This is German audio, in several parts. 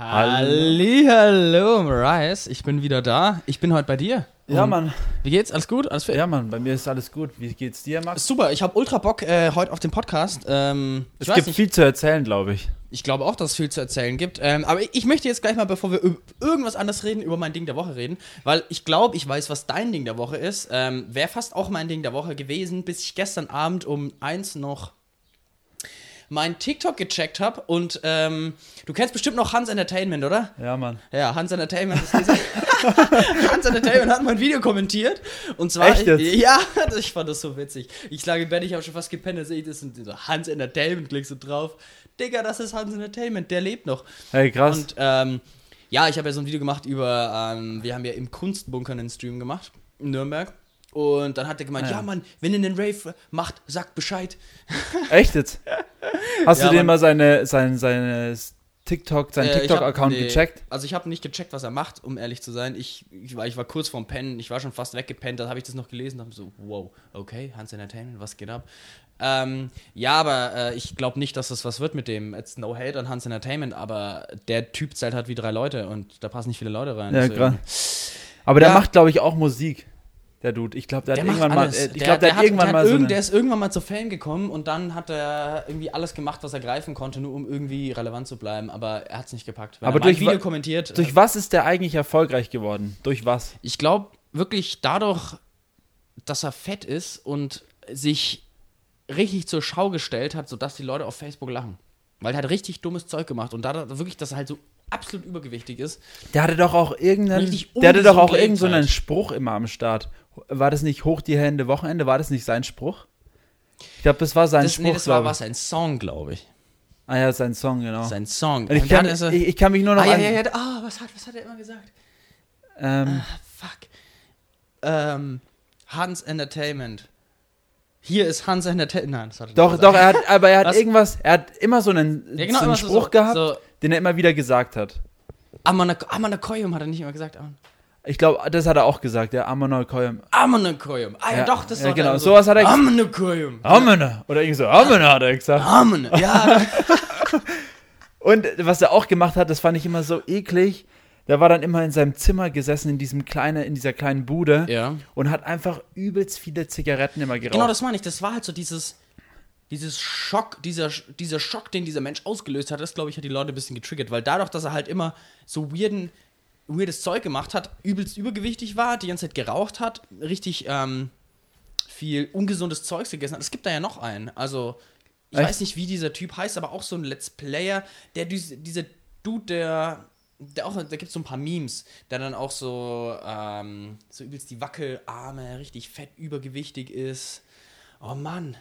Hallo, Mariah. Ich bin wieder da. Ich bin heute bei dir. Ja, Und Mann. Wie geht's? Alles gut? Alles fit? Ja, Mann, bei mir ist alles gut. Wie geht's dir, Max? Super, ich habe ultra Bock äh, heute auf den Podcast. Ähm, ich Es weiß gibt nicht, viel zu erzählen, glaube ich. ich glaube auch, dass es viel zu erzählen gibt. Ähm, aber ich, möchte jetzt gleich mal, bevor wir irgendwas anderes reden, über mein Ding der Woche reden. Weil ich glaube, ich weiß, was dein Ding der Woche ist. Ähm, Wäre fast auch mein Ding der Woche gewesen, bis ich gestern Abend um eins noch mein TikTok gecheckt habe. Und ähm, du kennst bestimmt noch Hans Entertainment, oder? Ja, Mann. Ja, Hans Entertainment ist dieser. Hans Entertainment hat mein Video kommentiert. Und zwar. Echt jetzt? Ja, ich fand das so witzig. Ich lag im Bett, ich habe schon fast gepennt, sehe ich das und so Hans Entertainment, klickst du drauf. Digga, das ist Hans Entertainment, der lebt noch. Hey, krass. Und ähm, ja, ich habe ja so ein Video gemacht über. Ähm, wir haben ja im Kunstbunker einen Stream gemacht in Nürnberg. Und dann hat er gemeint, ja. ja, Mann, wenn ihr einen Rave macht, sagt Bescheid. Echt jetzt? Hast Ja, du dir mal seine, seine, seine TikTok, seinen Äh, TikTok-Account nee, gecheckt? Also ich habe nicht gecheckt, was er macht, um ehrlich zu sein. Ich, ich, war, ich war kurz vorm Pennen, ich war schon fast weggepennt, da habe ich das noch gelesen und habe so, wow, okay, Hans Entertainment, was geht ab? Ähm, ja, aber äh, ich glaube nicht, dass das was wird mit dem. It's no hate an Hans Entertainment, aber der Typ zählt halt wie drei Leute und da passen nicht viele Leute rein. Ja, krass. Aber der Ja. macht, glaube ich, auch Musik. Der Dude. Ich glaube, der, Der hat irgendwann alles. mal. Äh, ich glaube, der, der hat irgendwann mal hat so. irgend- Eine, Der ist irgendwann mal zu Fame gekommen und dann hat er irgendwie alles gemacht, was er greifen konnte, nur um irgendwie relevant zu bleiben. Aber er hat es nicht gepackt. Wenn Aber er durch Video kommentiert. durch was ist der eigentlich erfolgreich geworden? Durch was? Ich glaube wirklich dadurch, dass er fett ist und sich richtig zur Schau gestellt hat, sodass die Leute auf Facebook lachen. Weil er hat richtig dummes Zeug gemacht und da wirklich, dass er halt so absolut übergewichtig ist. Der hatte doch auch irgendeinen. Der hatte doch auch irgendeinen so. Spruch immer am Start. War das nicht hoch die Hände Wochenende? War das nicht sein Spruch? Ich glaube, das war sein Das, Spruch. nee, das war glaub ich. was, ein Song, glaube ich. Ah ja, sein Song, genau. Sein Song. Und ich, Und kann, ich, ich kann mich nur noch ah, ja, an. ja, ja, ah, was hat, was hat er immer gesagt? Ähm, Fuck. Ähm, Hans Entertainment. Hier ist Hans Entertainment. Nein, das hat er doch, nicht doch, er hat, aber er hat Was? irgendwas, er hat immer so einen, Ja, genau, so einen Spruch so- gehabt, so- den er immer wieder gesagt hat. Amanakoyum hat er nicht immer gesagt. Aman- Ich glaube, das hat er auch gesagt, der Amanokoyim. Amanakoyum. Ah ja, Ja, doch, das ja, war genau, der sowas hat er gesagt. Amanakoyum. Amene. Oder irgendwie so, Amene hat er gesagt. Amen. Ja, Und was er auch gemacht hat, das fand ich immer so eklig. Der war dann immer in seinem Zimmer gesessen, in diesem kleine, in dieser kleinen Bude ja. und hat einfach übelst viele Zigaretten immer geraucht. Genau, das meine ich. Das war halt so dieses, dieses Schock, dieser, dieser Schock, den dieser Mensch ausgelöst hat, das, glaube ich, hat die Leute ein bisschen getriggert, weil dadurch, dass er halt immer so weirden, weirdes Zeug gemacht hat, übelst übergewichtig war, die ganze Zeit geraucht hat, richtig ähm, viel ungesundes Zeugs gegessen hat. Es gibt da ja noch einen. Also, ich Echt? weiß nicht, wie dieser Typ heißt, aber auch so ein Let's Player, der diese, dieser Dude, der. Der auch, da gibt es so ein paar Memes, der dann auch so, ähm, so übelst die Wackelarme, richtig fett übergewichtig ist. Oh Mann.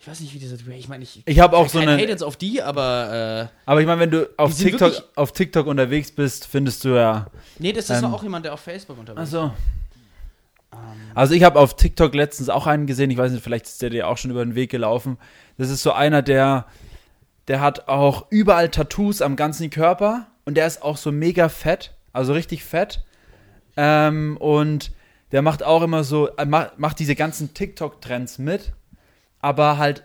Ich weiß nicht, wie dieser Ich meine, ich. Ich habe auch so eine. Hate jetzt auf die, aber. Äh, Aber ich meine, wenn du auf TikTok, wirklich- auf TikTok unterwegs bist, findest du ja. nee, das, war Ähm, auch jemand, der auf Facebook unterwegs ist. Also. Also ich habe auf TikTok letztens auch einen gesehen, ich weiß nicht, vielleicht ist der dir auch schon über den Weg gelaufen. Das ist so einer, der, der hat auch überall Tattoos am ganzen Körper und der ist auch so mega fett, also richtig fett. Ähm, und der macht auch immer so, macht, macht diese ganzen TikTok-Trends mit, aber halt,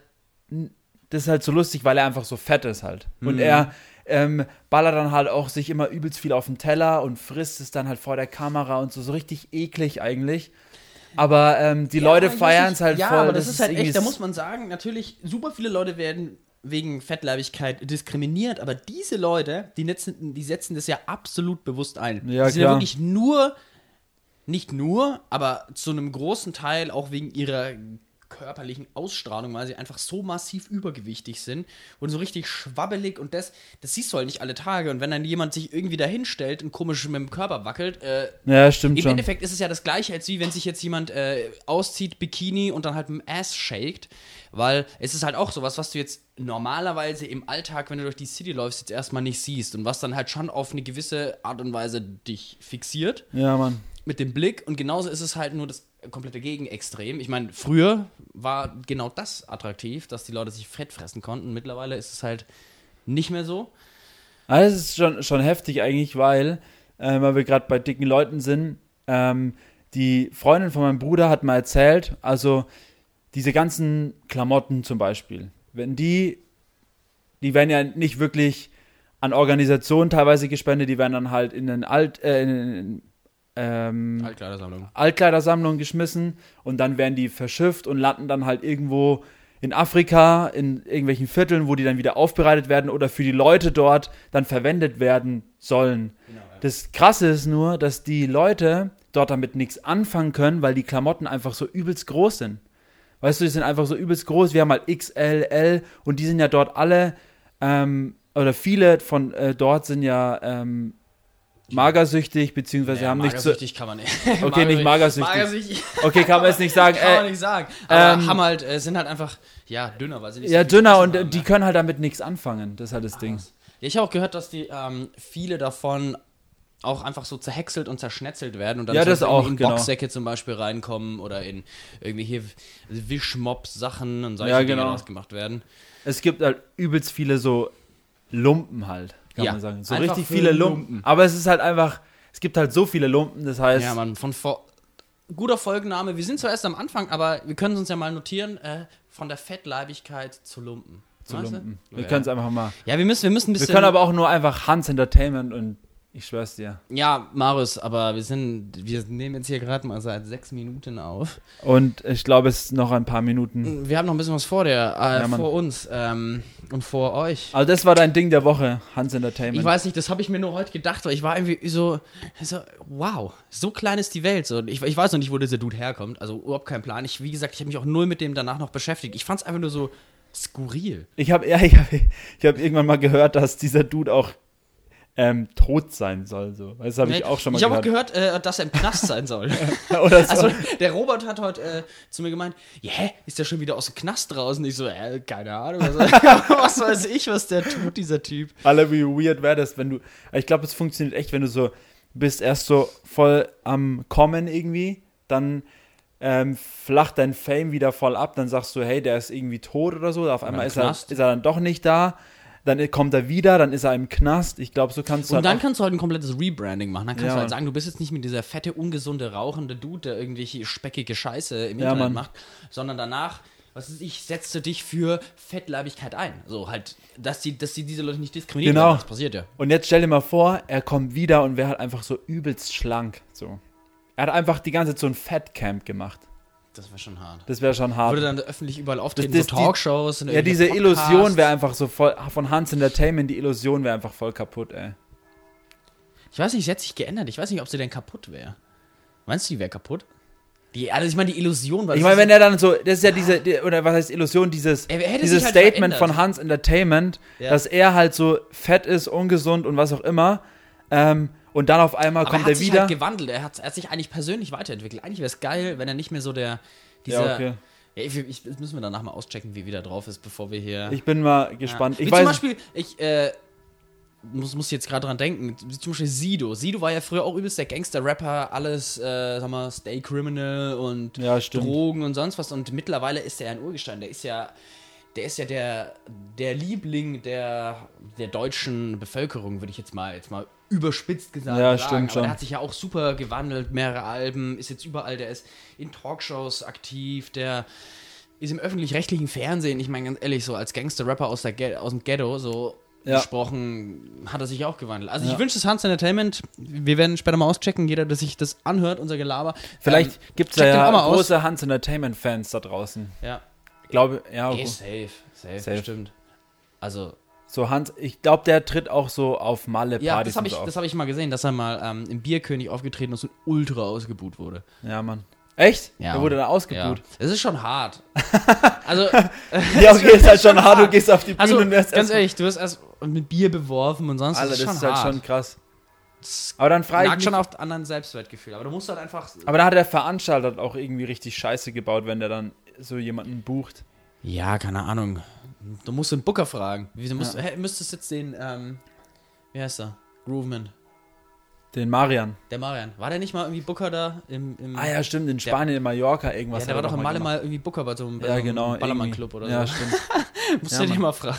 das ist halt so lustig, weil er einfach so fett ist halt. Und er ähm, ballert dann halt auch sich immer übelst viel auf den Teller und frisst es dann halt vor der Kamera und so, so richtig eklig eigentlich. Aber ähm, die Leute Ja, weiß feiern es halt ja, voll. aber das, ist halt echt, da muss man sagen, natürlich, super viele Leute werden wegen Fettleibigkeit diskriminiert, aber diese Leute, die setzen, die setzen das ja absolut bewusst ein. Ja, die sind ja klar. wirklich nur, nicht nur, aber zu einem großen Teil auch wegen ihrer körperlichen Ausstrahlung, weil sie einfach so massiv übergewichtig sind und so richtig schwabbelig und das, das siehst du halt nicht alle Tage. Und wenn dann jemand sich irgendwie dahinstellt und komisch mit dem Körper wackelt, äh, Ja, stimmt im schon. Endeffekt ist es ja das gleiche, als wie wenn sich jetzt jemand äh, auszieht, Bikini und dann halt mit dem Ass shakt. Weil es ist halt auch sowas, was du jetzt normalerweise im Alltag, wenn du durch die City läufst, jetzt erstmal nicht siehst. Und was dann halt schon auf eine gewisse Art und Weise dich fixiert Ja, Mann. mit dem Blick. Und genauso ist es halt nur das komplette Gegenextrem. Ich meine, früher war genau das attraktiv, dass die Leute sich fett fressen konnten. Mittlerweile ist es halt nicht mehr so. Also das ist schon, schon heftig eigentlich, weil, äh, weil wir gerade bei dicken Leuten sind, ähm, die Freundin von meinem Bruder hat mal erzählt, also diese ganzen Klamotten zum Beispiel, wenn die, die werden ja nicht wirklich an Organisationen teilweise gespendet, die werden dann halt in den Alt, äh, in, ähm, Altkleidersammlung. Altkleidersammlungen geschmissen und dann werden die verschifft und landen dann halt irgendwo in Afrika, in irgendwelchen Vierteln, wo die dann wieder aufbereitet werden oder für die Leute dort dann verwendet werden sollen. Genau, ja. Das Krasse ist nur, dass die Leute dort damit nichts anfangen können, weil die Klamotten einfach so übelst groß sind. Weißt du, die sind einfach so übelst groß. Wir haben halt XL, L und die sind ja dort alle, ähm, oder viele von äh, dort sind ja ähm, magersüchtig, beziehungsweise Ja, haben nicht so. magersüchtig kann man nicht. Okay, nicht magersüchtig. Magersüchtig Okay, kann man jetzt nicht sagen. kann man Äh, nicht sagen. Aber ähm, haben halt, äh, sind halt einfach, ja, dünner, weil sie nicht ja, so dünner und äh, haben, die ja. können halt damit nichts anfangen. Das ist halt das Ding. Ja, ich habe auch gehört, dass die ähm, viele davon auch einfach so zerhäckselt und zerschnetzelt werden und dann Ja, das so auch, in genau. Boxsäcke zum Beispiel reinkommen oder in irgendwie hier Wischmopp-Sachen und solche Ja, Dinge genau. daraus gemacht werden. Es gibt halt übelst viele so Lumpen halt, kann Ja, man sagen. So einfach richtig viele Lumpen. Lumpen. Aber es ist halt einfach, es gibt halt so viele Lumpen, das heißt, Ja, man, von vor. Guter Folgenname. Wir sind zwar erst am Anfang, aber wir können es uns ja mal notieren: äh, von der Fettleibigkeit zu Lumpen. zu Weißt du? Lumpen. Wir Ja. können es einfach mal. Ja, wir müssen, wir müssen ein Wir bisschen. können aber auch nur einfach Hans Entertainment und ich schwör's dir. ja, Marius, aber wir sind. Wir nehmen jetzt hier gerade mal seit sechs Minuten auf. Und ich glaube, es ist noch ein paar Minuten. Wir haben noch ein bisschen was vor der, äh, Ja, vor uns ähm, und vor euch. Also das war dein Ding der Woche, Hans Entertainment. Ich weiß nicht, das habe ich mir nur heute gedacht, weil ich war irgendwie so, so wow, so klein ist die Welt. So, ich, ich weiß noch nicht, wo dieser Dude herkommt, also überhaupt kein Plan. Ich, wie gesagt, ich habe mich auch null mit dem danach noch beschäftigt. Ich fand es einfach nur so skurril. Ich habe ja, ich hab, ich hab irgendwann mal gehört, dass dieser Dude auch ähm, tot sein soll. So. Das habe ich auch schon mal ich habe auch gehört. gehört, äh, dass er im Knast sein soll. Oder so. Also, der Robert hat heute äh, zu mir gemeint, ja, hä, ist der schon wieder aus dem Knast draußen? Ich so, äh, keine Ahnung, was, was weiß ich, was der tut, dieser Typ. Alle, wie weird wäre das, wenn du. Ich glaube, es funktioniert echt, wenn du so bist erst so voll am Kommen irgendwie, dann ähm, flacht dein Fame wieder voll ab, dann sagst du, hey, der ist irgendwie tot oder so, auf einmal ist er, ist er dann doch nicht da, dann kommt er wieder, dann ist er im Knast. Ich glaube, so kannst du Und halt dann kannst du halt ein komplettes Rebranding machen. Dann kannst Ja, du halt sagen, du bist jetzt nicht mit dieser fette, ungesunde, rauchende Dude, der irgendwelche speckige Scheiße im Ja, Internet Mann. macht, sondern danach, was ist ich, setze dich für Fettleibigkeit ein. So halt, dass die, dass die diese Leute nicht diskriminieren. Genau. werden. Das passiert ja. Und jetzt stell dir mal vor, er kommt wieder und wäre halt einfach so übelst schlank. So. Er hat einfach die ganze Zeit so ein Fatcamp gemacht. Das wäre schon hart. Das wäre schon hart. Würde dann öffentlich überall auftreten, das- so die- Talkshows. und Ja, diese irgendwelche Illusion Podcasts. wäre einfach so voll, von Hans Entertainment, die Illusion wäre einfach voll kaputt, ey. Ich weiß nicht, sie hat sich geändert. Ich weiß nicht, ob sie denn kaputt wäre. Meinst du, die wäre kaputt? Die, also ich meine, die Illusion war. Ich meine, wenn er dann so, das ist ja diese, die, oder was heißt Illusion, dieses, dieses halt Statement verändert. von Hans Entertainment, Ja. dass er halt so fett ist, ungesund und was auch immer, ähm, und dann auf einmal Aber kommt er er sich wieder. halt gewandelt. Er hat, er hat sich eigentlich persönlich weiterentwickelt. Eigentlich wäre es geil, wenn er nicht mehr so der. Dieser, ja, okay. Ja, ich, ich, das müssen wir danach mal auschecken, wie wieder drauf ist, bevor wir hier. Ich bin mal gespannt. Ja. Ich Wie weiß, zum Beispiel, ich äh, muss, muss jetzt gerade dran denken, wie zum Beispiel Sido. Sido war ja früher auch übelst der Gangster-Rapper, alles, äh, sag mal, Stay Criminal und Ja. Drogen und sonst was. Und mittlerweile ist er ein Urgestein. Der ist ja. Der ist ja der, der Liebling der, der deutschen Bevölkerung, würde ich jetzt mal, jetzt mal überspitzt gesagt Ja, sagen. stimmt Aber schon. der hat sich ja auch super gewandelt, mehrere Alben, ist jetzt überall, der ist in Talkshows aktiv, der ist im öffentlich-rechtlichen Fernsehen, ich meine ganz ehrlich, so als Gangster-Rapper aus, der aus dem Ghetto, so Ja. gesprochen, hat er sich auch gewandelt. Also Ja. ich wünsche es Hans Entertainment, wir werden später mal auschecken, jeder, der sich das anhört, unser Gelaber. vielleicht ähm, gibt es ja auch mal aus. große Hans Entertainment-Fans da draußen. Ja, glaube, ja, okay. safe, safe, Safe. stimmt. Also, so Hans, ich glaube, der tritt auch so auf Malle-Partys ja, das habe ich, so das hab ich mal gesehen, dass er mal ähm, im Bierkönig aufgetreten ist und ultra ausgebuht wurde. Ja, Mann. Echt? Ja. Der wurde da Ja, ausgebuht. es ist schon hart. also, Ja, okay, ist halt schon hart. Du gehst auf die Bühne also und wirst ganz ehrlich, du wirst erst mit Bier beworfen und sonst Alter, das das ist ist schon halt hart. schon krass. Das Aber dann frage ich schon auf anderen Selbstwertgefühl. Aber du musst halt einfach. aber da hat der Veranstalter auch irgendwie richtig Scheiße gebaut, wenn der dann so jemanden bucht. Ja, keine Ahnung. Du musst den Booker fragen. Wieso musst, hä, müsstest jetzt den, ähm, wie heißt er? Grooveman. Den Marian. Der Marian. War der nicht mal irgendwie Booker da im. im Ah ja, stimmt, in Spanien, in Mallorca irgendwas. ja, der war doch im mal Male mal irgendwie Booker bei so einem, Ja, so einem genau. Ballermann-Club oder Ja, so. stimmt. Musst Ja, du dir mal fragen.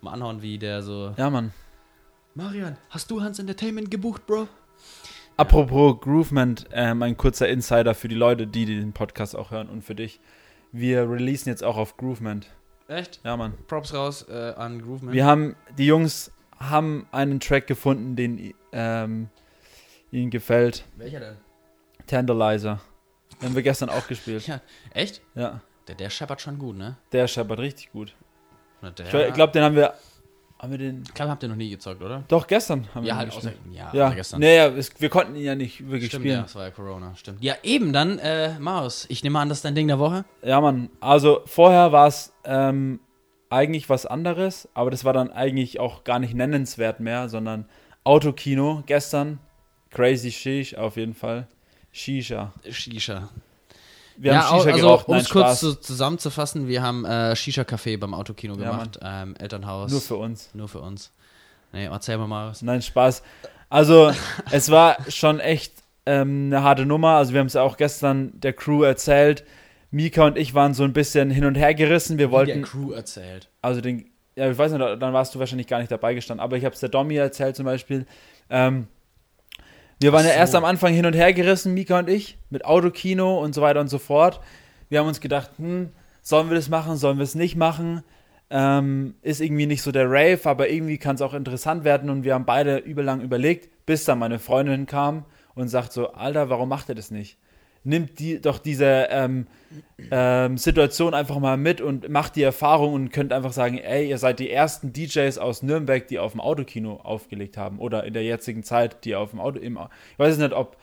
Mal anhauen, wie der so. Ja, Mann. Marian, hast du Hans Entertainment gebucht, Bro? Apropos Groovement, ähm, ein kurzer Insider für die Leute, die den Podcast auch hören und für dich. Wir releasen jetzt auch auf Groovement. Echt? Ja, Mann. Props raus äh, an Grooveman. Wir haben, die Jungs haben einen Track gefunden, den ähm, ihnen gefällt. Welcher denn? Tandalizer. Den haben wir gestern auch gespielt. Ja, echt? Ja. Der, der scheppert schon gut, ne? Der scheppert richtig gut. Oder Der, Ich glaube, den haben wir. Haben wir den. ich glaube, habt ihr noch nie gezockt, oder? Doch, gestern haben Ja, wir halt ihn außer, ja, Ja, gestern. Naja, es, wir konnten ihn ja nicht wirklich Stimmt, ja, spielen. das war ja Corona, stimmt. Ja, eben dann, äh, Maus. Ich nehme an, das ist dein Ding der Woche. Ja, Mann. Also vorher war es ähm, eigentlich was anderes, aber das war dann eigentlich auch gar nicht nennenswert mehr, sondern Autokino gestern. Crazy Shish auf jeden Fall. Shisha. Shisha. Wir ja, haben Shisha also, geraucht. um es kurz zu, zusammenzufassen, wir haben äh, Shisha-Café beim Autokino Ja, gemacht. ähm, Elternhaus. Nur für uns. Nur für uns. Nee, erzähl mal, Marius. Nein, Spaß. Also, es war schon echt ähm, eine harte Nummer. Also, wir haben es ja auch gestern der Crew erzählt. Mika und ich waren so ein bisschen hin und her gerissen. Wir Der wollten, Crew erzählt. also den, ja, ich weiß nicht, dann warst du wahrscheinlich gar nicht dabei gestanden, aber ich habe es der Domi erzählt zum Beispiel. Ähm, wir waren Ach ja so. erst am Anfang hin und her gerissen, Mika und ich, mit Autokino und so weiter und so fort. Wir haben uns gedacht, hm, sollen wir das machen, sollen wir es nicht machen? Ähm, ist irgendwie nicht so der Rave, aber irgendwie kann es auch interessant werden und wir haben beide übellang überlegt, bis dann meine Freundin kam und sagt so, Alter, warum macht ihr das nicht? Nimmt die, doch diese ähm, ähm, Situation einfach mal mit und macht die Erfahrung und könnt einfach sagen, ey, ihr seid die ersten DJs aus Nürnberg, die auf dem Autokino aufgelegt haben oder in der jetzigen Zeit, die auf dem Auto, im, ich weiß nicht, ob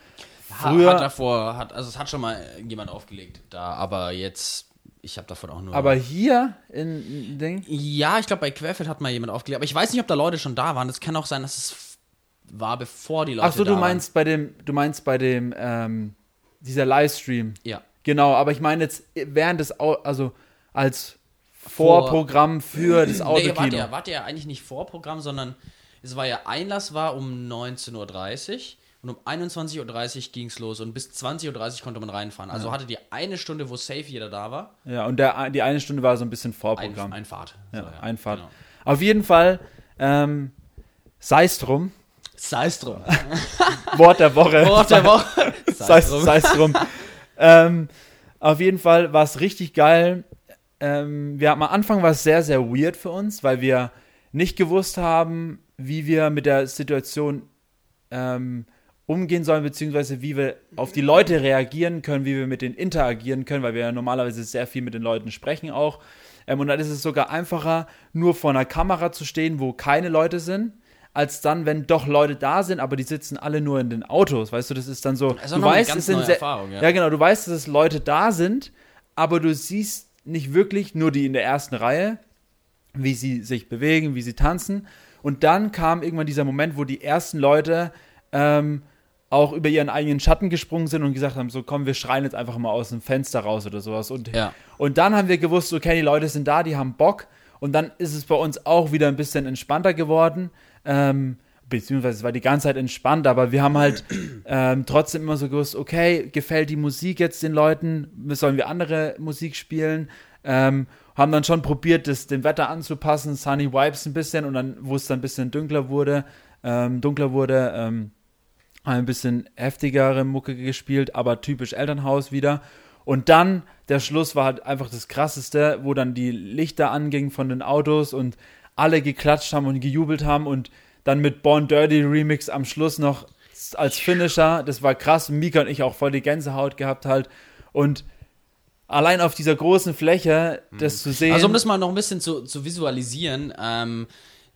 früher, Ha, hat davor, hat, also es hat schon mal jemand aufgelegt da, aber jetzt, ich habe davon auch nur. aber hier in, in Ding, ja, ich glaube, bei Querfeld hat mal jemand aufgelegt, aber ich weiß nicht, ob da Leute schon da waren. Es kann auch sein, dass es war, bevor die Leute ach so, da du meinst bei dem, du meinst bei dem, ähm, dieser Livestream. Ja. genau, aber ich meine jetzt während des, Au also als Vor- Vorprogramm für das Nee, Autokino. warte ja, warte ja eigentlich nicht Vorprogramm, sondern es war ja Einlass war um 19.30 Uhr und um 21.30 Uhr ging es los und bis 20.30 Uhr konnte man reinfahren. Also hatte die eine Stunde, wo safe jeder da war, Ja, und der, die eine Stunde war so ein bisschen ein, Vorprogramm. Einfahrt. ja, So, Einfahrt. genau. Auf jeden Fall, ähm, sei es drum, Sei es drum. Wort der Woche. Wort der Woche. sei es sei es drum. ähm, auf jeden Fall war es richtig geil. Ähm, wir, am Anfang war es sehr, sehr weird für uns, weil wir nicht gewusst haben, wie wir mit der Situation ähm, umgehen sollen, beziehungsweise wie wir auf die Leute reagieren können, wie wir mit denen interagieren können, weil wir ja normalerweise sehr viel mit den Leuten sprechen auch. Ähm, und dann ist es sogar einfacher, nur vor einer Kamera zu stehen, wo keine Leute sind, als dann, wenn doch Leute da sind, aber die sitzen alle nur in den Autos. Weißt du, das ist dann so. ist auch du weißt, es sind Erfahrung, ja. ja, genau. Du weißt, dass es Leute da sind, aber du siehst nicht wirklich nur die in der ersten Reihe, wie sie sich bewegen, wie sie tanzen. Und dann kam irgendwann dieser Moment, wo die ersten Leute ähm, auch über ihren eigenen Schatten gesprungen sind und gesagt haben: So, komm, wir schreien jetzt einfach mal aus dem Fenster raus oder sowas. Und, Ja. und dann haben wir gewusst, okay, die Leute sind da, die haben Bock. Und dann ist es bei uns auch wieder ein bisschen entspannter geworden. Ähm, beziehungsweise es war die ganze Zeit entspannt, aber wir haben halt ähm, trotzdem immer so gewusst, okay, gefällt die Musik jetzt den Leuten? Sollen wir andere Musik spielen? Ähm, haben dann schon probiert, das dem Wetter anzupassen, Sunny Vibes ein bisschen und dann, wo es dann ein bisschen dunkler wurde, ähm, dunkler wurde, ähm, ein bisschen heftigere Mucke gespielt, aber typisch Elternhaus wieder. Und dann, der Schluss war halt einfach das Krasseste, wo dann die Lichter angingen von den Autos und alle geklatscht haben und gejubelt haben und dann mit Born Dirty Remix am Schluss noch als Finisher. Das war krass. Mika und ich auch voll die Gänsehaut gehabt halt. Und allein auf dieser großen Fläche, das zu sehen. Also um das mal noch ein bisschen zu, zu visualisieren, ähm,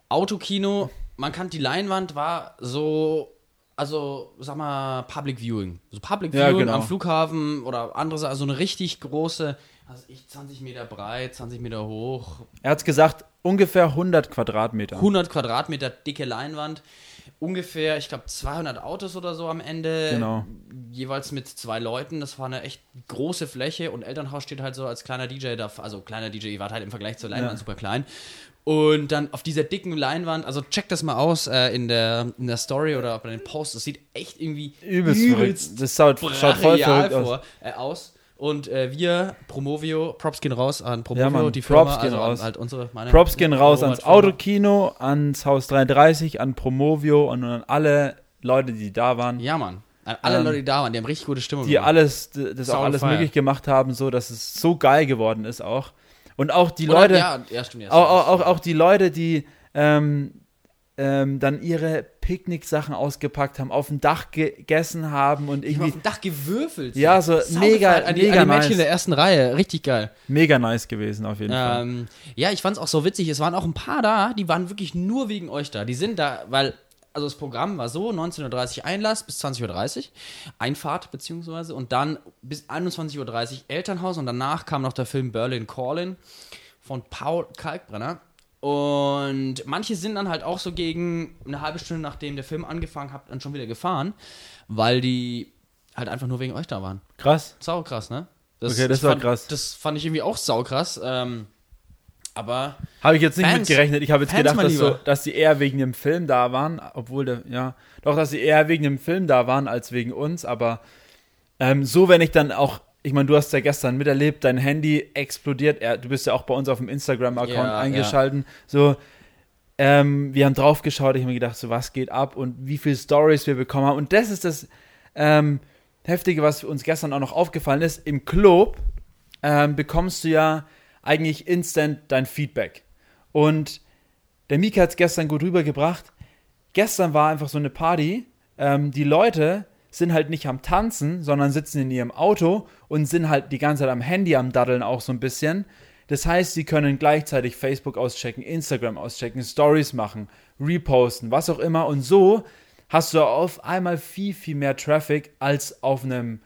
Autokino, man kann, die Leinwand war so, also sag mal, Public Viewing. So Public Ja, Viewing genau. am Flughafen oder andere also eine richtig große, also ich 20 Meter breit, 20 Meter hoch, er hat gesagt, ungefähr 100 Quadratmeter. 100 Quadratmeter dicke Leinwand. Ungefähr, ich glaube, 200 Autos oder so am Ende. Genau. Jeweils mit zwei Leuten. Das war eine echt große Fläche und Elternhaus steht halt so als kleiner DJ da. Also kleiner DJ, ihr wart halt im Vergleich zur Leinwand Ja. super klein. Und dann auf dieser dicken Leinwand, also check das mal aus äh, in, der, in der Story oder bei den Posts. Das sieht echt irgendwie Übelst, verrückt. Das schaut, schaut voll verrückt aus. vor, äh, aus. Und äh, wir, Promovio, Props gehen raus an Promovio, Ja, Mann, die Firma, Props gehen also raus. An, halt unsere, meine Props gehen raus ans Robert-Firma. Autokino, ans Haus 33, an Promovio und an alle Leute, die da waren, Ja, Mann. An alle Ähm, Leute, die da waren, die haben richtig gute Stimmung die gemacht. alles, das auch Sound alles fire. möglich gemacht haben, so dass es so geil geworden ist auch. Und auch die Oder- Leute, ja, ja, stimmt, ja, auch, auch, auch, auch die Leute, die ähm, ähm, dann ihre Picknicksachen ausgepackt haben, auf dem Dach gegessen haben und irgendwie auf dem Dach gewürfelt. Ja, so mega- an die, mega an die Mädchen nice. in der ersten Reihe. Richtig geil. mega nice gewesen auf jeden Fall. Ähm, ja, ich fand's auch so witzig. Es waren auch ein paar da, die waren wirklich nur wegen euch da. Die sind da, weil, also das Programm war so: 19.30 Uhr Einlass bis 20.30 Uhr, Einfahrt beziehungsweise, und dann bis 21.30 Uhr Elternhaus und danach kam noch der Film Berlin Calling von Paul Kalkbrenner. Und manche sind dann halt auch so gegen eine halbe Stunde, nachdem der Film angefangen hat, dann schon wieder gefahren, weil die halt einfach nur wegen euch da waren. Krass. Saukrass, ne? Okay, das ich war fand, krass. Das fand ich irgendwie auch saukrass. Ähm, aber Habe ich jetzt nicht Fans. mit gerechnet. Ich habe jetzt Fans, gedacht, dass, so, dass die eher wegen dem Film da waren, obwohl der, ja, doch, dass sie eher wegen dem Film da waren als wegen uns, aber ähm, so, wenn ich dann auch, ich meine, du hast ja gestern miterlebt, dein Handy explodiert, er, du bist ja auch bei uns auf dem Instagram-Account Ja, eingeschalten, so, ähm, wir haben drauf geschaut, ich habe mir gedacht, so, was geht ab und wie viele Stories wir bekommen haben und das ist das ähm, Heftige, was uns gestern auch noch aufgefallen ist, im Club ähm, bekommst du ja eigentlich instant dein Feedback. Und der Mika hat es gestern gut rübergebracht. Gestern war einfach so eine Party. Ähm, die Leute sind halt nicht am Tanzen, sondern sitzen in ihrem Auto und sind halt die ganze Zeit am Handy am Daddeln auch so ein bisschen. Das heißt, sie können gleichzeitig Facebook auschecken, Instagram auschecken, Stories machen, reposten, was auch immer. Und so hast du auf einmal viel, viel mehr Traffic als auf einem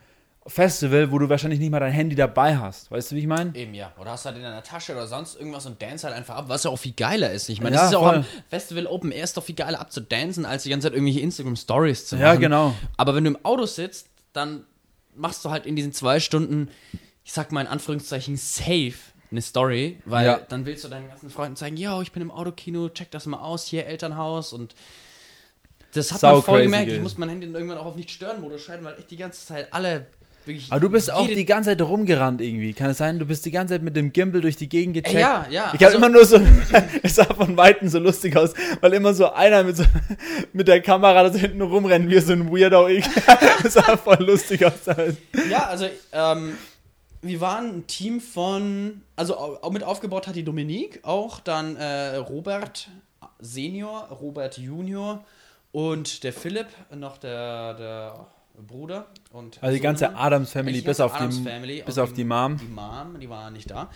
Festival, wo du wahrscheinlich nicht mal dein Handy dabei hast. Weißt du, wie ich meine? eben ja. Oder hast du halt in deiner Tasche oder sonst irgendwas und dance halt einfach ab, was ja auch viel geiler ist. Ich meine, Ja, das ist ja auch am Festival Open Air ist doch viel geiler abzudancen, als die ganze Zeit irgendwelche Instagram Stories zu machen. Ja, genau. Aber wenn du im Auto sitzt, dann machst du halt in diesen zwei Stunden, ich sag mal in Anführungszeichen, safe eine Story, weil Ja. dann willst du deinen ganzen Freunden zeigen, yo, ich bin im Autokino, check das mal aus, hier Elternhaus und das hat Sau man voll gemerkt. Ich muss mein Handy dann irgendwann auch auf Nicht-Stören-Modus schalten, weil echt die ganze Zeit alle wirklich. Aber du bist auch die ganze Zeit rumgerannt irgendwie. Kann es sein? Du bist die ganze Zeit mit dem Gimbal durch die Gegend gecheckt. Ey, ja, ja. Ich habe also- immer nur so, es sah von Weitem so lustig aus, weil immer so einer mit, so, mit der Kamera da so hinten rumrennt, wie so ein Weirdo. Das sah voll lustig aus. Ja, also ähm, wir waren ein Team von, also mit aufgebaut hat die Dominique, auch dann äh, Robert Senior, Robert Junior und der Philipp, noch der, der Bruder. Und Also die ganze Sohnemann. Adams Family, bis auf, Addams die, Family, bis auf die Mom. Die Mom, die war nicht da.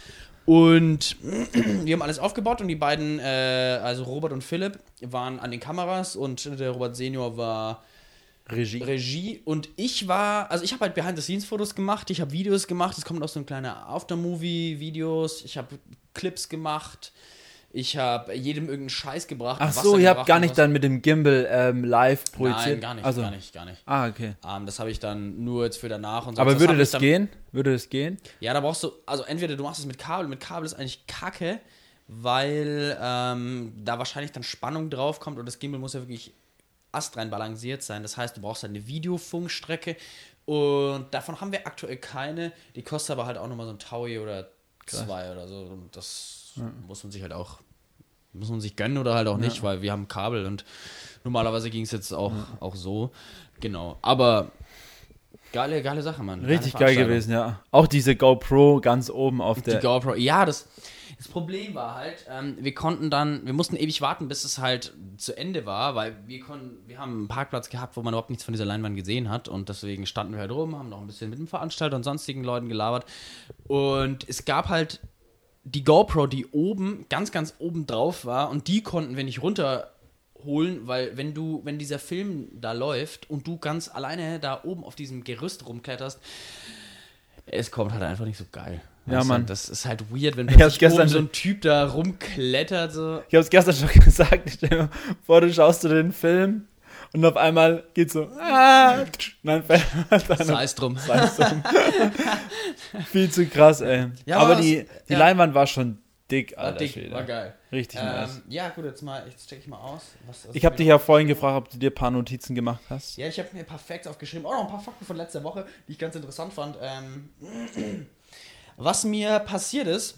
Und wir haben alles aufgebaut und die beiden, äh, also Robert und Philipp, waren an den Kameras und der Robert Senior war Regie. Regie und ich war, also ich habe halt Behind-the-Scenes-Fotos gemacht, ich habe Videos gemacht, es kommt auch so ein kleiner Aftermovie-Videos, ich habe Clips gemacht, ich habe jedem irgendeinen Scheiß gebracht. Ach so, ihr habt gar nicht was. dann mit dem Gimbal ähm, live projiziert? Nein, gar nicht, also, gar nicht, gar nicht. Ah, okay. Ähm, das habe ich dann nur jetzt für danach und so. Aber würde das gehen? Würde das gehen? Ja, da brauchst du, also entweder du machst es mit Kabel, mit Kabel ist eigentlich kacke, weil ähm, da wahrscheinlich dann Spannung drauf kommt und das Gimbal muss ja wirklich astrein balanciert sein. Das heißt, du brauchst dann eine Videofunkstrecke und davon haben wir aktuell keine. Die kostet aber halt auch nochmal so ein Taui oder zwei oder so. Und das muss man sich halt auch, muss man sich gönnen oder halt auch nicht, weil wir haben Kabel und normalerweise ging es jetzt auch, auch so. Genau. Aber geile, geile Sache, Mann. Richtig geil gewesen, ja. Auch diese GoPro ganz oben auf Die der. GoPro. Ja, das, das Problem war halt, ähm, wir konnten dann, wir mussten ewig warten, bis es halt zu Ende war, weil wir konnten, wir haben einen Parkplatz gehabt, wo man überhaupt nichts von dieser Leinwand gesehen hat und deswegen standen wir halt rum, haben noch ein bisschen mit dem Veranstalter und sonstigen Leuten gelabert und es gab halt die GoPro, die oben, ganz, ganz oben drauf war und die konnten wir nicht runterholen, weil wenn du, wenn dieser Film da läuft und du ganz alleine da oben auf diesem Gerüst rumkletterst, es kommt halt einfach nicht so geil. Ja, Weißt du, Mann. Das ist halt weird, wenn Ich hab's oben so ein Typ da rumklettert. So. Ich habe es gestern schon gesagt. Stell dir vor, du schaust du den Film und auf einmal geht so. Ah, dann fällt dann Sei es drum. Weißt du? Viel zu krass, ey. Ja, aber aber die, die ja. Leinwand war schon dick, War Alter. dick, Schwede. war geil. Richtig nice. Ähm, ja, gut, jetzt mal, jetzt check ich mal aus. Was, was Ich habe dich ja vorhin gefragt, ob du dir ein paar Notizen gemacht hast. Ja, ich habe mir ein paar Facts aufgeschrieben. Auch noch ein paar Fakten von letzter Woche, die ich ganz interessant fand. Ähm, was mir passiert ist,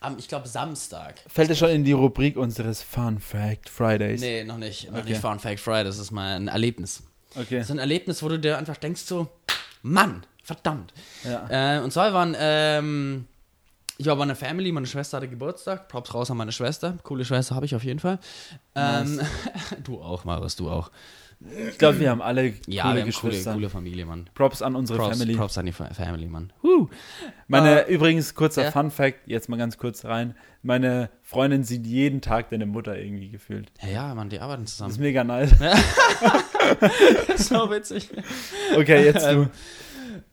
am, ich glaube, Samstag. Fällt es schon in die Rubrik unseres Fun Fact Fridays? Nee, noch nicht. Noch Okay. nicht Fun Fact Friday. Das ist mal ein Erlebnis. Okay. Das ist ein Erlebnis, wo du dir einfach denkst so, Mann, verdammt. Ja. Äh, und zwar waren, ähm, ich war bei einer Family, meine Schwester hatte Geburtstag. Props raus an meine Schwester. Coole Schwester habe ich auf jeden Fall. Ähm, du auch, Marius, du auch. Ich glaube, wir haben alle coole Ja, wir haben coole, Geschwister. coole Familie, Mann. Props an unsere Props, Family. Props an die Fa- Family, Mann. Huh. Meine, Äh, übrigens, kurzer ja. Fun Fact, jetzt mal ganz kurz rein. Meine Freundin sieht jeden Tag deine Mutter irgendwie gefühlt. Ja, ja, Mann, die arbeiten Das ist zusammen. mega nice. Das ist so witzig. Okay, jetzt du.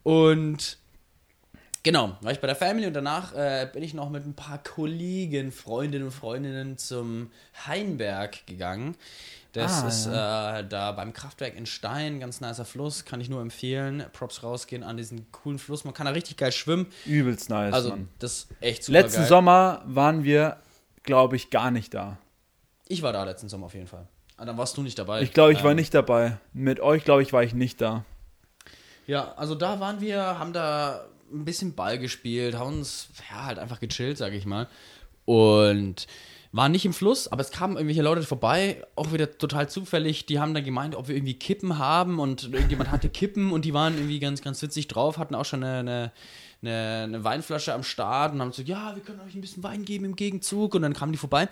Und genau, war ich bei der Family und danach äh, bin ich noch mit ein paar Kollegen, Freundinnen und Freundinnen zum Heinberg gegangen. Das Ah, ist äh, da beim Kraftwerk in Stein, ganz nicer Fluss, kann ich nur empfehlen. Props rausgehen an diesen coolen Fluss. Man kann da richtig geil schwimmen. Übelst nice, Also, Mann. das ist echt super Letzten geil. Sommer waren wir, glaube ich, gar nicht da. Ich war da letzten Sommer auf jeden Fall. Aber dann warst du nicht dabei. Ich glaube, ich war Ähm, nicht dabei. Mit euch, glaube ich, war ich nicht da. Ja, also da waren wir, haben da ein bisschen Ball gespielt, haben uns ja halt einfach gechillt, sage ich mal. Und waren nicht im Fluss, aber es kamen irgendwelche Leute vorbei, auch wieder total zufällig. Die haben dann gemeint, ob wir irgendwie Kippen haben und irgendjemand hatte Kippen und die waren irgendwie ganz, ganz witzig drauf, hatten auch schon eine, eine, eine, eine Weinflasche am Start und haben so, ja, wir können euch ein bisschen Wein geben im Gegenzug. Und dann kamen die vorbei.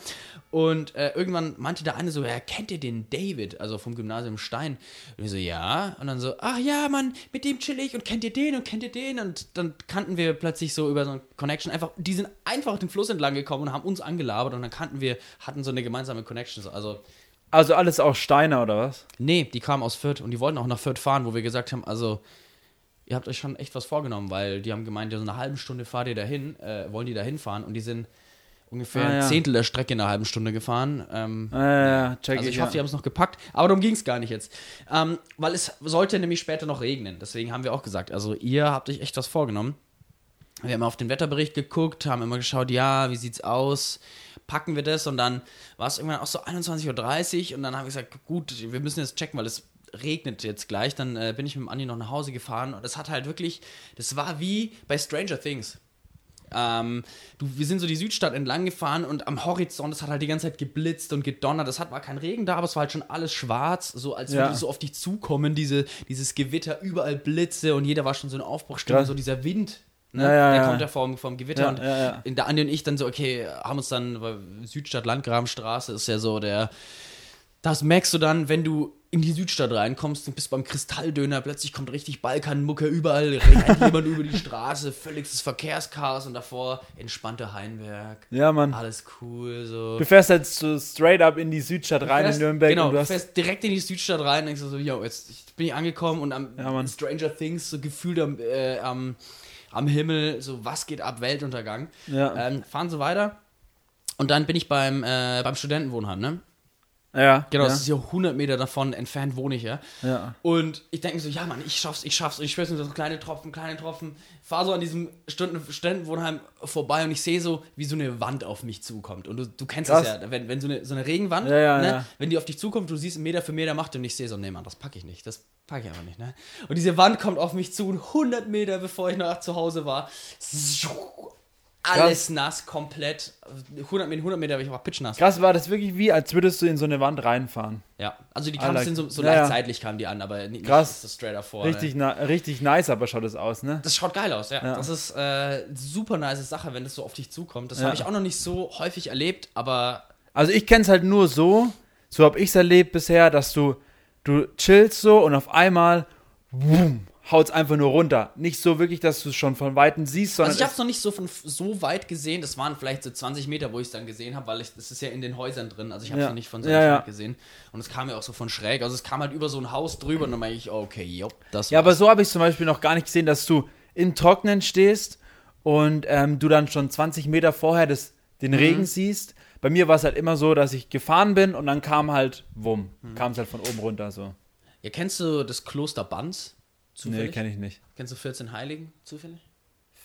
Und äh, irgendwann meinte der eine so, ja, kennt ihr den David, also vom Gymnasium Stein? Und ich so, ja, und dann so, ach ja, Mann, mit dem chill ich. Und kennt ihr den? Und kennt ihr den? Und dann kannten wir plötzlich so über so eine Connection einfach, die sind einfach den Fluss entlang gekommen und haben uns angelabert. Und dann kannten wir, hatten so eine gemeinsame Connection, so, also Also alles auch Steiner, oder was? Nee, die kamen aus Fürth. Und die wollten auch nach Fürth fahren, wo wir gesagt haben, also ihr habt euch schon echt was vorgenommen, weil die haben gemeint, ja, so eine halbe Stunde fahrt ihr dahin, äh, wollen die dahin fahren und die sind ungefähr Ah, ein ja. Zehntel der Strecke in einer halben Stunde gefahren. Ähm, Äh, ja, check also ich. ich hoffe, die ja. haben es noch gepackt, aber darum ging es gar nicht jetzt. Ähm, weil es sollte nämlich später noch regnen, deswegen haben wir auch gesagt, also ihr habt euch echt was vorgenommen. Wir haben auf den Wetterbericht geguckt, haben immer geschaut, ja, wie sieht's aus? Packen wir das? Und dann war es irgendwann auch so 21.30 Uhr und dann haben wir gesagt, gut, wir müssen jetzt checken, weil es regnet jetzt gleich. Dann äh, bin ich mit dem Andi noch nach Hause gefahren und das hat halt wirklich, das war wie bei Stranger Things. Ähm, du, wir sind so die Südstadt entlang gefahren und am Horizont, es hat halt die ganze Zeit geblitzt und gedonnert. Es hat, war kein Regen da, aber es war halt schon alles schwarz, so als Ja. würde es so auf dich zukommen, diese, dieses Gewitter, überall Blitze und jeder war schon so in Aufbruchstimmung, so dieser Wind. Ne? Ja, ja, der kommt ja vom, vom Gewitter und in der Andi und ich dann so, okay, haben uns dann, weil Südstadt Landgrabenstraße ist ja so der, das merkst du dann, wenn du in die Südstadt reinkommst und bist beim Kristalldöner, plötzlich kommt richtig Balkanmucke, überall rennt jemand über die Straße, völliges Verkehrschaos und davor entspannter Heinberg. Ja, Mann. Alles cool, so. Du fährst jetzt so straight up in die Südstadt rein fährst- in Nürnberg genau, du fährst direkt in die Südstadt rein und denkst so, yo, jetzt bin ich angekommen und am Ja. Stranger Things, so gefühlt am, äh, am, am Himmel, so was geht ab, Weltuntergang. Ja. Ähm, fahren so weiter und dann bin ich beim, äh, beim Studentenwohnheim, ne? Ja, Genau, ja, das ist ja 100 Meter davon entfernt wohne ich ja. ja. Und ich denke mir so, ja Mann, ich schaff's, ich schaff's. Und ich schwör's mir so kleine Tropfen, kleine Tropfen. Fahr so an diesem Stunden, Studentenwohnheim vorbei und ich sehe so, wie so eine Wand auf mich zukommt. Und du, du kennst Krass. das ja, wenn, wenn so eine, so eine Regenwand, Ja, ne, wenn die auf dich zukommt, du siehst Meter für Meter macht und ich sehe so, nee Mann, das packe ich nicht. Das packe ich einfach nicht, ne? Und diese Wand kommt auf mich zu und 100 Meter bevor ich noch zu Hause war, alles nass, komplett. 100 Meter, 100 Meter, ich war pitchnass. Krass war das wirklich wie, als würdest du in so eine Wand reinfahren. Ja, also die kamen like- sind so, so Ja, leicht seitlich kamen die an, aber nicht, Krass. nicht so straight davor. Richtig, Ne? richtig nice, aber schaut das aus, ne? Das schaut geil aus, ja. Ja. Das ist äh, super nice Sache, wenn das so auf dich zukommt. Das Ja. habe ich auch noch nicht so häufig erlebt, aber Also ich kenn's halt nur so, so habe ich's erlebt bisher, dass du, du chillst so und auf einmal, boom, haut's einfach nur runter. Nicht so wirklich, dass du es schon von Weitem siehst, sondern also ich habe es- es noch nicht so von so weit gesehen. Das waren vielleicht so 20 Meter, wo ich es dann gesehen habe, weil ich, das ist ja in den Häusern drin. Also ich habe es Ja. noch nicht von so Ja, ja. weit gesehen. Und es kam ja auch so von schräg. Also es kam halt über so ein Haus drüber und dann meine ich, okay, jopp, das Ja, aber so habe ich zum Beispiel noch gar nicht gesehen, dass du im Trocknen stehst und ähm, du dann schon 20 Meter vorher das, den Mhm. Regen siehst. Bei mir war es halt immer so, dass ich gefahren bin und dann kam halt, wumm, Mhm. kam es halt von oben runter so. Ja, kennst du das Kloster Banz? Nee, Zufällig? kenne ich nicht. Kennst du 14 Heiligen zufällig?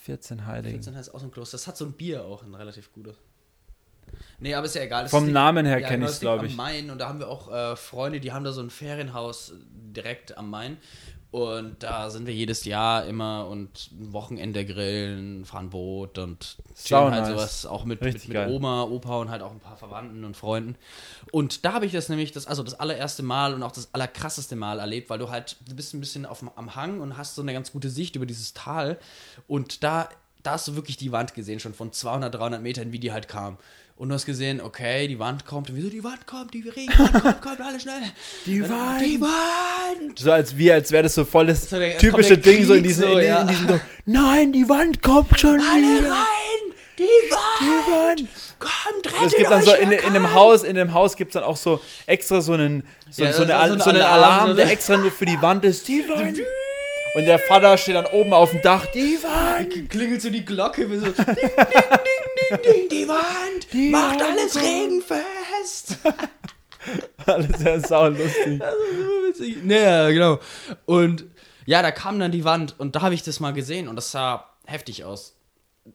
14 Heiligen. 14 heißt auch so ein Kloster. Das hat so ein Bier auch, ein relativ gutes. Nee, aber ist ja egal. Das Vom liegt- Namen her ja, kenn genau, ich's, das liegt glaub am ich. Main und da haben wir auch äh, Freunde, die haben da so ein Ferienhaus direkt am Main. Und da sind wir jedes Jahr immer und ein Wochenende grillen, fahren Boot und chillen halt nice. sowas auch mit, mit, mit. Oma, Opa und halt auch ein paar Verwandten und Freunden. Und da habe ich das nämlich, das, also das allererste Mal und auch das allerkrasseste Mal erlebt, weil du halt, du bist ein bisschen auf, am Hang und hast so eine ganz gute Sicht über dieses Tal. Und da da hast du wirklich die Wand gesehen, schon von 200, 300 Metern, wie die halt kam. Und du hast gesehen, okay, die Wand kommt. Und wieso die Wand kommt? Die Regenwand kommt, kommt, alle schnell. Die Wand. Die Wand. So als wir, als wäre das so voll das So typische Ding, so in Krieg diesem, so, in, ja. in diesem Nein, die Wand kommt schon Alle wieder. rein! Die Wand! Die Wand. Kommt, rettet Es gibt dann so in, in dem könnt. Haus, in dem Haus gibt es dann auch so extra so einen, so, Ja, so, eine, so, so ein einen Alarm, Alarm, so der extra nur für die Wand ist. Die Wand. Und der Vater steht dann oben auf dem Dach. Die Wand. Klingelt so die Glocke, wie so. Ding, ding, ding, ding, ding, die Wand! Die Macht Wand alles regenfest! Alles sehr saulustig. witzig. Naja, genau. Und ja, da kam dann die Wand und da habe ich das mal gesehen und das sah heftig aus.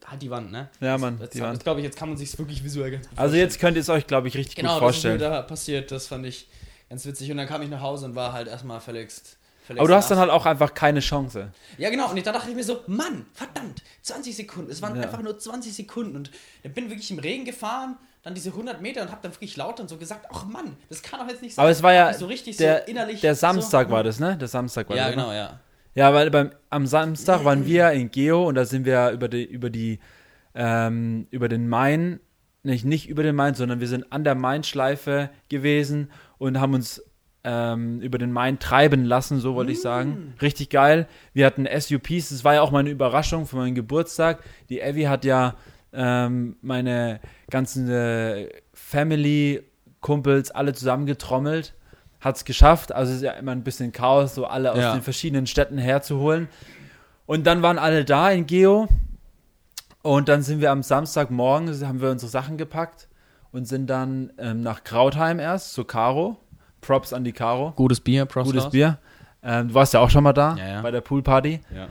Halt die Wand, ne? Ja, Mann, Jetzt, die Wand. glaube ich, jetzt kann man sich wirklich visuell ganz Also vorstellen. jetzt könnt ihr es euch, glaube ich, richtig genau, gut das ist mir vorstellen. da passiert, das fand ich ganz witzig. Und dann kam ich nach Hause und war halt erstmal verletzt. Aber du hast dann halt auch einfach keine Chance. Ja, genau. Und da dachte ich mir so, Mann, verdammt, 20 Sekunden. Es waren Ja. einfach nur 20 Sekunden. Und dann bin wirklich im Regen gefahren, dann diese 100 Meter und habe dann wirklich laut und so gesagt, ach Mann, das kann doch jetzt nicht sein. Aber es war ja so richtig der, so innerlich der Samstag so, war das, ne? Der Samstag war Ja, das. ne? genau, ja. Ja, weil beim, am Samstag waren wir in Geo und da sind wir über die, über die, ähm, über den Main, nicht, nicht über den Main, sondern wir sind an der Main-Schleife gewesen und haben uns ähm, über den Main treiben lassen, so wollte ich sagen. Richtig geil. Wir hatten SUPs, das war ja auch meine Überraschung für meinen Geburtstag. Die Evi hat ja ähm, meine ganzen äh, Family-Kumpels alle zusammengetrommelt. Hat es geschafft. Also es ist ja immer ein bisschen Chaos, so alle aus Ja. den verschiedenen Städten herzuholen. Und dann waren alle da in Geo. Und dann sind wir am Samstagmorgen, haben wir unsere Sachen gepackt und sind dann ähm, nach Krautheim erst, zu Caro. Props an die Caro. Gutes Bier, Prost. Gutes Bier. Ähm, du warst ja auch schon mal da Ja, ja. bei der Poolparty. Ja.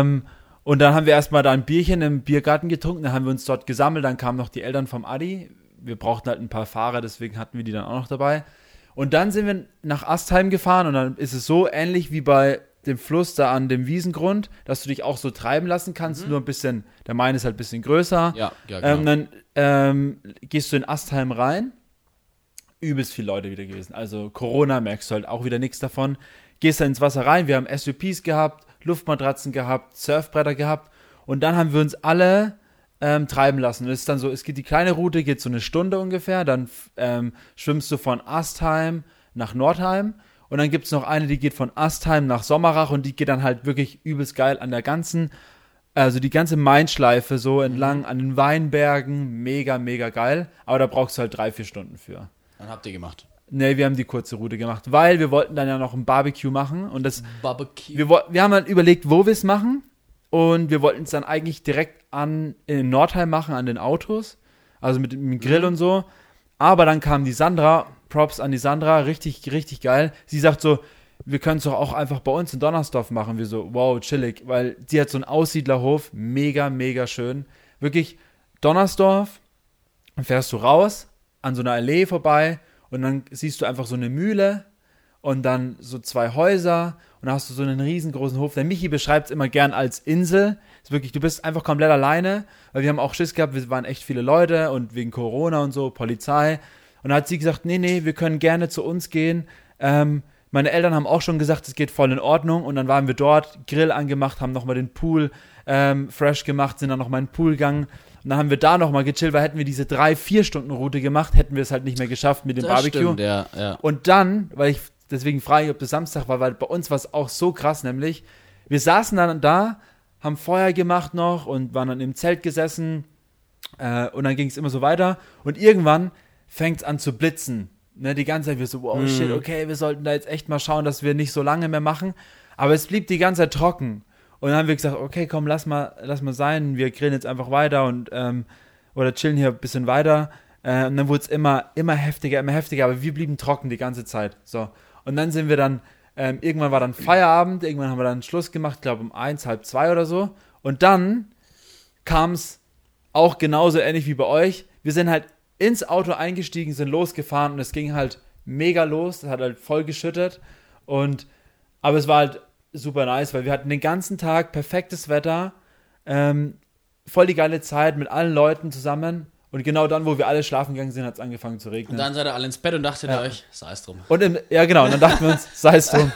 Ähm, und dann haben wir erstmal da ein Bierchen im Biergarten getrunken, dann haben wir uns dort gesammelt, dann kamen noch die Eltern vom Adi. Wir brauchten halt ein paar Fahrer, deswegen hatten wir die dann auch noch dabei. Und dann sind wir nach Astheim gefahren und dann ist es so ähnlich wie bei dem Fluss da an dem Wiesengrund, dass du dich auch so treiben lassen kannst, nur ein bisschen, der Main ist halt ein bisschen größer. Ja, ja, genau. Ähm, dann ähm, gehst du in Astheim rein. Übelst viele Leute wieder gewesen. Also Corona merkst du halt auch wieder nichts davon. Gehst dann ins Wasser rein. Wir haben SUPs gehabt, Luftmatratzen gehabt, Surfbretter gehabt. Und dann haben wir uns alle ähm, treiben lassen. Und es ist dann so, es geht die kleine Route, geht so eine Stunde ungefähr. Dann ähm, schwimmst du von Astheim nach Nordheim. Und dann gibt es noch eine, die geht von Astheim nach Sommerach und die geht dann halt wirklich übelst geil an der ganzen also die ganze Main-Schleife so entlang an den Weinbergen, mega, mega geil. Aber da brauchst du halt drei, vier Stunden für. Dann habt ihr gemacht. Ne, wir haben die kurze Route gemacht, weil wir wollten dann ja noch ein Barbecue machen und das, Barbecue. wir, wir haben halt überlegt, wo wir es machen und wir wollten es dann eigentlich direkt an, in Nordheim machen, an den Autos, also mit dem Grill und so. Aber dann kam die Sandra, Props an die Sandra, richtig, richtig geil. Sie sagt so, wir können es doch auch einfach bei uns in Donnersdorf machen. Wir so, wow, chillig, weil sie hat so einen Aussiedlerhof, mega, mega schön. Wirklich, Donnersdorf, dann fährst du raus, an so einer Allee vorbei und dann siehst du einfach so eine Mühle und dann so zwei Häuser und dann hast du so einen riesengroßen Hof. Der Michi beschreibt es immer gern als Insel. Ist wirklich, du bist einfach komplett alleine, weil wir haben auch Schiss gehabt, wir waren echt viele Leute und wegen Corona und so, Polizei. Und dann hat sie gesagt, nee, nee, wir können gerne zu uns gehen. Ähm, meine Eltern haben auch schon gesagt, es geht voll in Ordnung. Und dann waren wir dort, Grill angemacht, haben nochmal den Pool ähm, fresh gemacht, sind dann nochmal in den Pool gegangen. Und dann haben wir da nochmal gechillt, weil hätten wir diese drei, vier Stunden Route gemacht, hätten wir es halt nicht mehr geschafft mit dem Das Barbecue. Stimmt, ja, ja. Und dann, weil ich deswegen frage ich, ob das Samstag war, weil bei uns war es auch so krass, nämlich wir saßen dann da, haben Feuer gemacht noch und waren dann im Zelt gesessen äh, und dann ging es immer so weiter und irgendwann fängt es an zu blitzen. Ne, die ganze Zeit wir so, wow, shit, okay, wir sollten da jetzt echt mal schauen, dass wir nicht so lange mehr machen. Aber es blieb die ganze Zeit trocken. Und dann haben wir gesagt, okay, komm, lass mal, lass mal sein, wir grillen jetzt einfach weiter und ähm, oder chillen hier ein bisschen weiter. Äh, und dann wurde es immer, immer heftiger, immer heftiger, aber wir blieben trocken die ganze Zeit. So. Und dann sind wir dann, ähm, irgendwann war dann Feierabend, irgendwann haben wir dann Schluss gemacht, glaube um eins, halb zwei oder so. Und dann kam es auch genauso ähnlich wie bei euch. Wir sind halt ins Auto eingestiegen, sind losgefahren und es ging halt mega los. Es hat halt voll geschüttet. Und aber es war halt super nice, weil wir hatten den ganzen Tag perfektes Wetter, ähm, voll die geile Zeit mit allen Leuten zusammen. Und genau dann, wo wir alle schlafen gegangen sind, hat es angefangen zu regnen. Und dann seid ihr alle ins Bett und dachtet ihr euch, sei es drum. Und im, ja, genau, und dann dachten wir uns, sei es drum.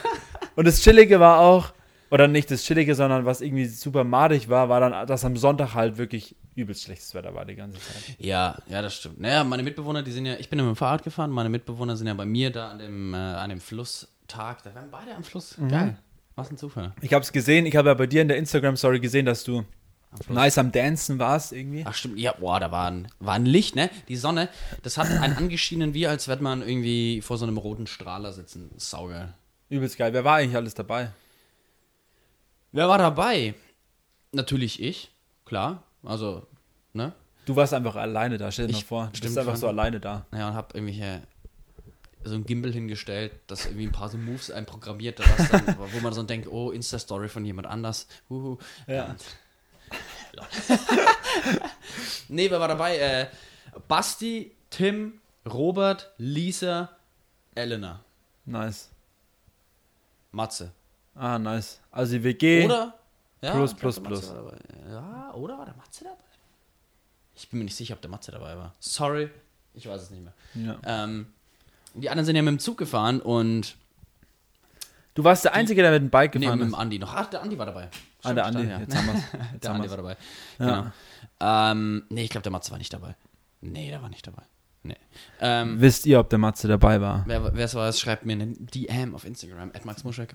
Und das Chillige war auch, Oder nicht das Chillige, sondern was irgendwie super madig war, war dann, dass am Sonntag halt wirklich übelst schlechtes Wetter war die ganze Zeit. Ja, ja, das stimmt. Naja, meine Mitbewohner, die sind ja, ich bin ja mit dem Fahrrad gefahren, meine Mitbewohner sind ja bei mir da an dem, äh, an dem Flusstag. Da waren beide am Fluss. Geil. Was ein Zufall. Ich habe es gesehen, ich habe ja bei dir in der Instagram-Story gesehen, dass du nice am Dancen warst irgendwie. Ach stimmt, ja, boah, da war ein, war ein Licht, ne? Die Sonne, das hat einen angeschienen, wie als würde man irgendwie vor so einem roten Strahler sitzen. Saugeil. Übelst geil. Wer war eigentlich alles dabei? Wer war dabei? Natürlich ich, klar. Also, ne? Du warst einfach alleine da, stell dir mal Ich- vor. Du bist einfach so alleine da. Naja, und hab irgendwelche so ein Gimbal hingestellt, das irgendwie ein paar so Moves einprogrammiert, was dann, wo man so denkt, oh, Insta-Story von jemand anders. Huhu. Ja. Ähm, nee, wer war dabei? Äh, Basti, Tim, Robert, Lisa, Elena, Nice. Matze. Ah, nice. Also die WG. Oder? Ja, Plus, plus, plus. Ja, oder war der Matze dabei? Ich bin mir nicht sicher, ob der Matze dabei war. Sorry, ich weiß es nicht mehr. Ja. Ähm, die anderen sind ja mit dem Zug gefahren und Du warst der Einzige, der mit dem Bike nee, gefahren mit dem ist. Andi noch. Ach, der Andi war dabei. Ah, der Stimmt, Andi. ja. Jetzt haben wir's. Jetzt Der haben Andi wir's. war dabei. Ja. Genau. Ähm, nee, ich glaube, der Matze war nicht dabei. Nee, der war nicht dabei. Nee. Ähm, Wisst ihr, ob der Matze dabei war? wer es war, schreibt mir eine DM auf Instagram, at Max Muschek.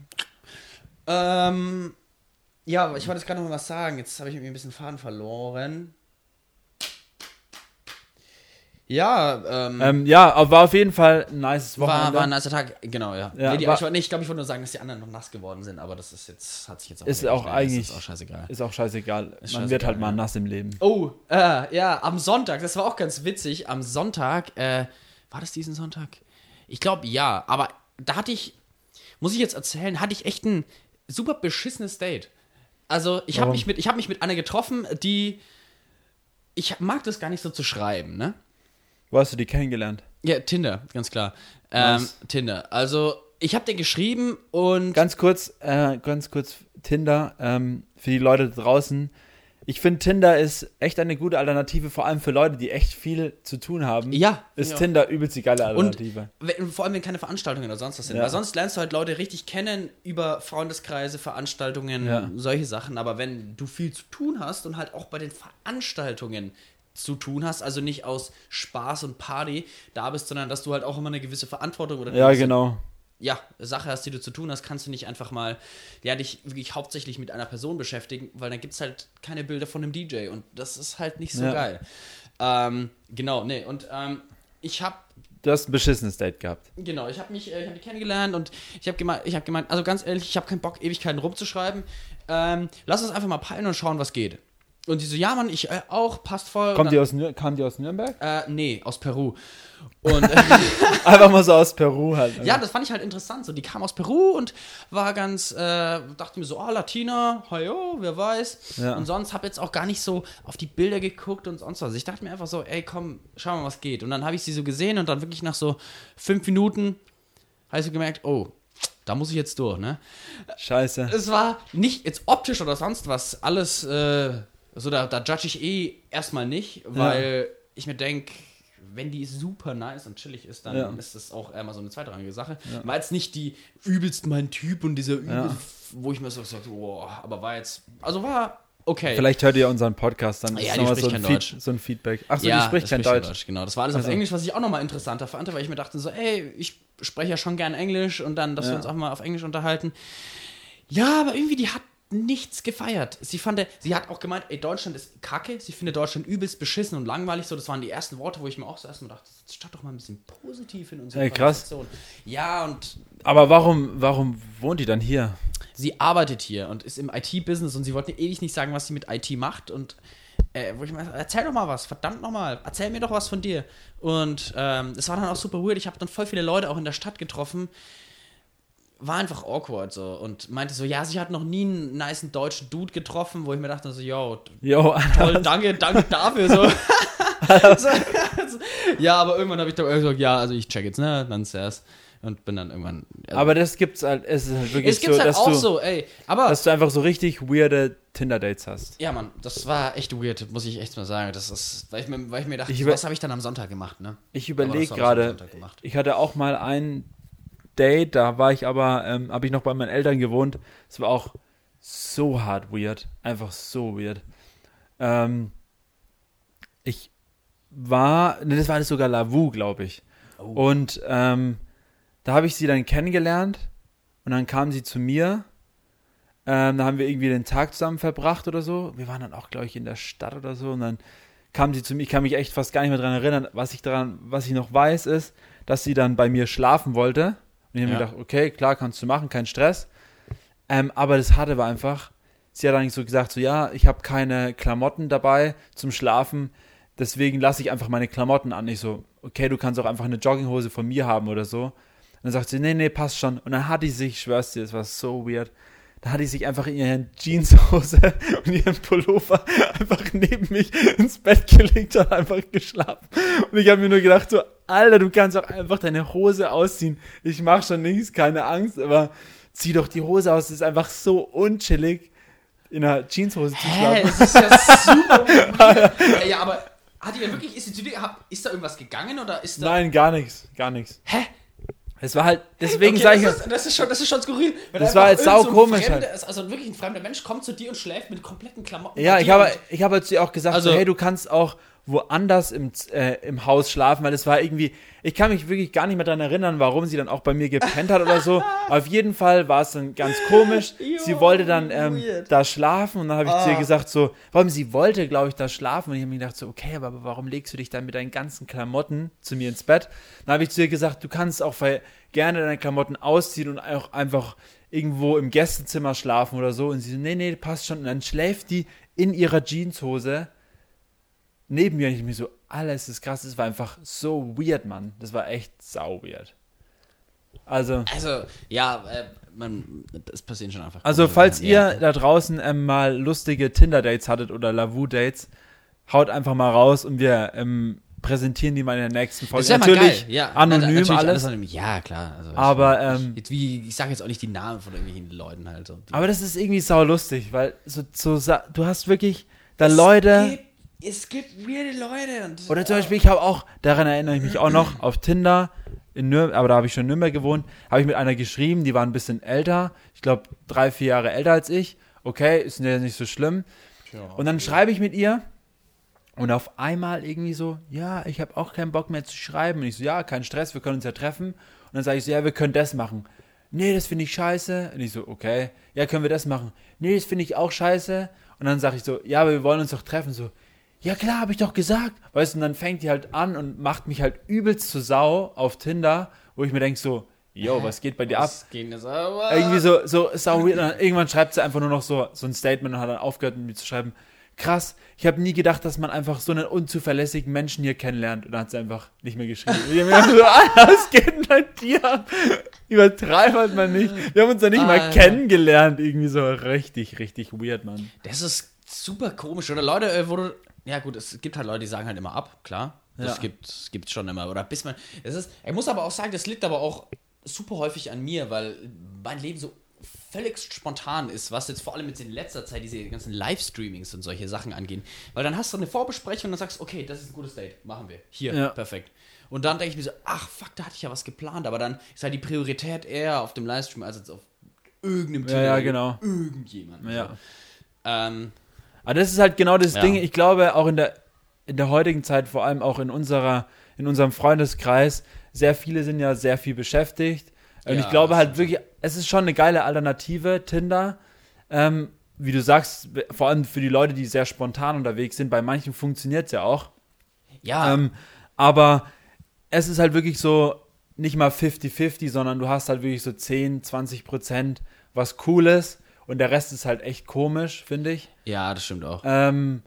Ähm, ja, ich wollte jetzt gerade noch mal was sagen. Jetzt habe ich irgendwie ein bisschen Faden verloren. Ja, ähm, Ähm, ja, war auf jeden Fall ein nices war, Wochenende. war ein nicer Tag, genau, ja. Ja, nee, die, war- ich, nee, ich glaube, ich wollte nur sagen, dass die anderen noch nass geworden sind, aber das ist jetzt, hat sich jetzt auch Ist auch Nee, eigentlich- Ist auch scheißegal. Ist auch scheißegal. Man scheißegal, wird halt mal ja. nass im Leben. Oh, äh, ja, am Sonntag, das war auch ganz witzig. Am Sonntag, äh, war das diesen Sonntag? Ich glaube, ja, aber da hatte ich, muss ich jetzt erzählen, hatte ich echt ein super beschissenes Date. Also, ich habe mich, mit- ich hab mich mit einer getroffen, die, ich mag das gar nicht so zu schreiben, ne? Wo hast du die kennengelernt? Ja, Tinder, ganz klar. Ähm, Nice. Tinder. Also, ich habe dir geschrieben und Ganz kurz, äh, ganz kurz Tinder, ähm, für die Leute da draußen. Ich finde, Tinder ist echt eine gute Alternative, vor allem für Leute, die echt viel zu tun haben. Ja, Ist ja. Tinder übelst die geile Und Alternative. wenn, vor allem, wenn keine Veranstaltungen oder sonst was sind. Ja. Weil sonst lernst du halt Leute richtig kennen über Freundeskreise, Veranstaltungen, Ja. solche Sachen. Aber wenn du viel zu tun hast und halt auch bei den Veranstaltungen zu tun hast, also nicht aus Spaß und Party da bist, sondern dass du halt auch immer eine gewisse Verantwortung oder eine ja, gewisse, genau. ja, Sache hast, die du zu tun hast, kannst du nicht einfach mal, ja, dich wirklich hauptsächlich mit einer Person beschäftigen, weil dann gibt es halt keine Bilder von einem DJ und das ist halt nicht so Ja. geil. Ähm, genau, nee, und ähm, ich habe Du hast ein beschissenes Date gehabt. Genau, ich habe mich, äh, ich habe die kennengelernt und ich habe gemeint, ich habe gemeint, also ganz ehrlich, ich habe keinen Bock, Ewigkeiten rumzuschreiben. Ähm, lass uns einfach mal peilen und schauen, was geht. Und die so, ja, Mann, ich äh, auch, passt voll. Kommt die dann, aus, Nür- kam die aus Nürnberg? äh, nee, aus Peru. Und Einfach mal so aus Peru halt. ja, das fand ich halt interessant. So, die kam aus Peru und war ganz, äh, dachte mir so, ah, Latina, hajo, wer weiß. Ja. Und sonst habe jetzt auch gar nicht so auf die Bilder geguckt und sonst was. Ich dachte mir einfach so, ey, komm, schau mal, was geht. Und dann habe ich sie so gesehen und dann wirklich nach so fünf Minuten habe ich so gemerkt, oh, da muss ich jetzt durch, ne? Scheiße. Es war nicht jetzt optisch oder sonst was, alles, äh, so da, da judge ich eh erstmal nicht, weil ich mir denke, wenn die super nice und chillig ist, dann Ja. ist das auch immer so eine zweitrangige Sache. War jetzt nicht die übelst mein Typ und dieser übelst, wo ich mir so gesagt boah, aber war jetzt, also war okay. Vielleicht hört ihr unseren Podcast, dann Ja, ist nochmal so Deutsch. so ein Feedback. Achso, ja, die spricht kein spricht Deutsch. Genau, das war alles auf Also. Englisch, was ich auch nochmal interessanter fand, weil ich mir dachte so, ey, ich spreche ja schon gern Englisch und dann, dass wir Ja. uns auch mal auf Englisch unterhalten. Ja, aber irgendwie, die hat nichts gefeiert. Sie fand, sie hat auch gemeint, ey, Deutschland ist kacke, sie findet Deutschland übelst beschissen und langweilig. So, das waren die ersten Worte, wo ich mir auch so erstmal dachte, statt doch mal ein bisschen positiv in unserer Ey, krass. Ja, und Aber warum, warum wohnt die dann hier? sie arbeitet hier und ist im IT-Business und sie wollte ewig nicht sagen, was sie mit IT macht und äh, wo ich mir erzähl doch mal was, verdammt nochmal, erzähl mir doch was von dir. Und ähm, es war dann auch super weird, ich habe dann voll viele Leute auch in der Stadt getroffen, war einfach awkward so und meinte so, ja, sie hat noch nie einen niceen deutschen Dude getroffen, wo ich mir dachte so, yo, Jo, toll, danke, danke dafür. So. so, also, ja, aber irgendwann habe ich dann gesagt, ja, also ich check jetzt, ne, dann ist und bin dann irgendwann. Also, aber das gibt's halt, es ist halt wirklich es gibt's so, halt auch du, so, ey. Aber dass du einfach so richtig weirde Tinder-Dates hast. Ja, Mann, das war echt weird, muss ich echt mal sagen. Das ist, weil ich mir, weil ich mir dachte, Ich was habe ich dann am Sonntag gemacht, ne? Ich überlege gerade, ich hatte auch mal ein Date, da war ich aber, ähm, habe ich noch bei meinen Eltern gewohnt. Es war auch so hart weird. Einfach so weird. Ähm, ich war, ne, das war das sogar Lavu, glaube ich. Oh. Und ähm, da habe ich sie dann kennengelernt und dann kam sie zu mir. Ähm, da haben wir irgendwie den Tag zusammen verbracht oder so. Wir waren dann auch, glaube ich, in der Stadt oder so. Und dann kam sie zu mir. Ich kann mich echt fast gar nicht mehr daran erinnern. Was ich daran, was ich noch weiß, ist, dass sie dann bei mir schlafen wollte. Und ich habe Ja. mir gedacht, okay, klar, kannst du machen, kein Stress. Ähm, aber das Harte war einfach, sie hat eigentlich so gesagt, so ja, ich habe keine Klamotten dabei zum Schlafen, deswegen lasse ich einfach meine Klamotten an. Ich so, okay, du kannst auch einfach eine Jogginghose von mir haben oder so. Und dann sagt sie, nee, nee, passt schon. Und dann hat die sich, ich schwör's dir, das war so weird, da hat die sich einfach in ihren Jeanshose und ihren Pullover einfach neben mich ins Bett gelegt und einfach geschlafen. Und ich habe mir nur gedacht, so, Alter, du kannst auch einfach deine Hose ausziehen. Ich mach schon nichts, keine Angst, aber zieh doch die Hose aus. Das ist einfach so unchillig, in einer Jeanshose zu Hä, schlafen. das ist ja super ja, aber hat die denn wirklich, ist, die ist da irgendwas gegangen oder ist da... Nein, gar nichts, gar nichts. Hä? Es war halt, deswegen Okay, sage ich, das, ist, das, ist schon, das ist schon skurril. Das war halt irgend so ein saukomisch Fremder- halt. Also wirklich ein fremder Mensch kommt zu dir und schläft mit kompletten Klamotten. ja, ich dir habe, ich habe zu ihr auch gesagt, Also- so, hey, du kannst auch woanders im, äh, im Haus schlafen, weil es war irgendwie, ich kann mich wirklich gar nicht mehr daran erinnern, warum sie dann auch bei mir gepennt hat oder so. Auf jeden Fall war es dann ganz komisch. sie wollte dann ähm, da schlafen und dann habe ich zu ihr Ah. gesagt so, warum sie wollte, glaube ich, da schlafen und ich habe mir gedacht so, okay, aber warum legst du dich dann mit deinen ganzen Klamotten zu mir ins Bett? Dann habe ich zu ihr gesagt, du kannst auch gerne deine Klamotten ausziehen und auch einfach irgendwo im Gästezimmer schlafen oder so und sie so, nee, nee, passt schon und dann schläft die in ihrer Jeanshose neben mir und ich mir so, alles ist krass, das war einfach so weird, Mann. Das war echt sau weird. Also, Also, ja, äh, man, das passiert schon einfach. also falls Sachen. ihr Ja. da draußen ähm, mal lustige Tinder-Dates hattet oder Lavu-Dates, haut einfach mal raus und wir ähm, präsentieren die mal in der nächsten Folge. ja Natürlich. Ja, anonym na- natürlich alles. anonym. Ja, klar. Also, Aber, ich, ähm, jetzt wie, ich sage jetzt auch nicht die Namen von irgendwelchen Leuten halt. So. Aber das ist irgendwie sau lustig, weil so, so du hast wirklich da Leute. Gibt, es gibt weirde Leute. Und Oder zum Beispiel, ich habe auch, daran erinnere ich mich auch noch, auf Tinder, in Nürnberg, aber da habe ich schon in Nürnberg gewohnt, habe ich mit einer geschrieben, die war ein bisschen älter, ich glaube drei, vier Jahre älter als ich. Okay, ist ja nicht so schlimm. Und dann schreibe ich mit ihr und auf einmal irgendwie so, ja, ich habe auch keinen Bock mehr zu schreiben. Und ich so, ja, kein Stress, wir können uns ja treffen. Und dann sage ich so, ja, wir können das machen. Nee, das finde ich scheiße. Und ich so, okay, ja, können wir das machen. Nee, das finde ich auch scheiße. Und dann sage ich so, ja, aber wir wollen uns doch treffen. So, ja klar, habe ich doch gesagt. Weißt du, und dann fängt die halt an und macht mich halt übelst zur Sau auf Tinder, wo ich mir denke so, yo, was geht bei dir ab? Was ging das aber? Irgendwie so, so sau weird. Und dann irgendwann schreibt sie einfach nur noch so, so ein Statement und hat dann aufgehört, mit mir zu schreiben. Krass, ich habe nie gedacht, dass man einfach so einen unzuverlässigen Menschen hier kennenlernt. Und dann hat sie einfach nicht mehr geschrieben. Und ich hab mir gedacht so, Alter, was geht bei dir ab? Übertreib halt mal nicht. Wir haben uns ja nicht mal Alter. kennengelernt. Irgendwie so richtig, richtig weird, Mann. Das ist super komisch. Oder Leute, äh, wo du. Ja, gut, es gibt halt Leute, die sagen halt immer ab, klar. Das Ja. gibt es gibt's schon immer. Oder bis man. Das ist, ich muss aber auch sagen, das liegt aber auch super häufig an mir, weil mein Leben so völlig spontan ist, was jetzt vor allem jetzt in letzter Zeit diese ganzen Livestreamings und solche Sachen angehen. Weil dann hast du eine Vorbesprechung und dann sagst, okay, das ist ein gutes Date, machen wir. Hier, Ja. perfekt. Und dann denke ich mir so, ach fuck, da hatte ich ja was geplant, aber dann ist halt die Priorität eher auf dem Livestream als jetzt auf irgendeinem Ja, ja, Tinder- genau. Irgendjemanden. Ja. So. Ähm, Aber das ist halt genau das Ja. Ding. Ich glaube, auch in der, in der heutigen Zeit, vor allem auch in unserer, in unserem Freundeskreis, sehr viele sind ja sehr viel beschäftigt. Und Ja, ich glaube halt wirklich, es ist schon eine geile Alternative, Tinder. Ähm, wie du sagst, vor allem für die Leute, die sehr spontan unterwegs sind, bei manchen funktioniert es ja auch. ja, Ähm, aber es ist halt wirklich so, nicht mal 50-50, sondern du hast halt wirklich so 10, 20 Prozent was Cooles und der Rest ist halt echt komisch, finde ich. ja, das stimmt auch. Ähm,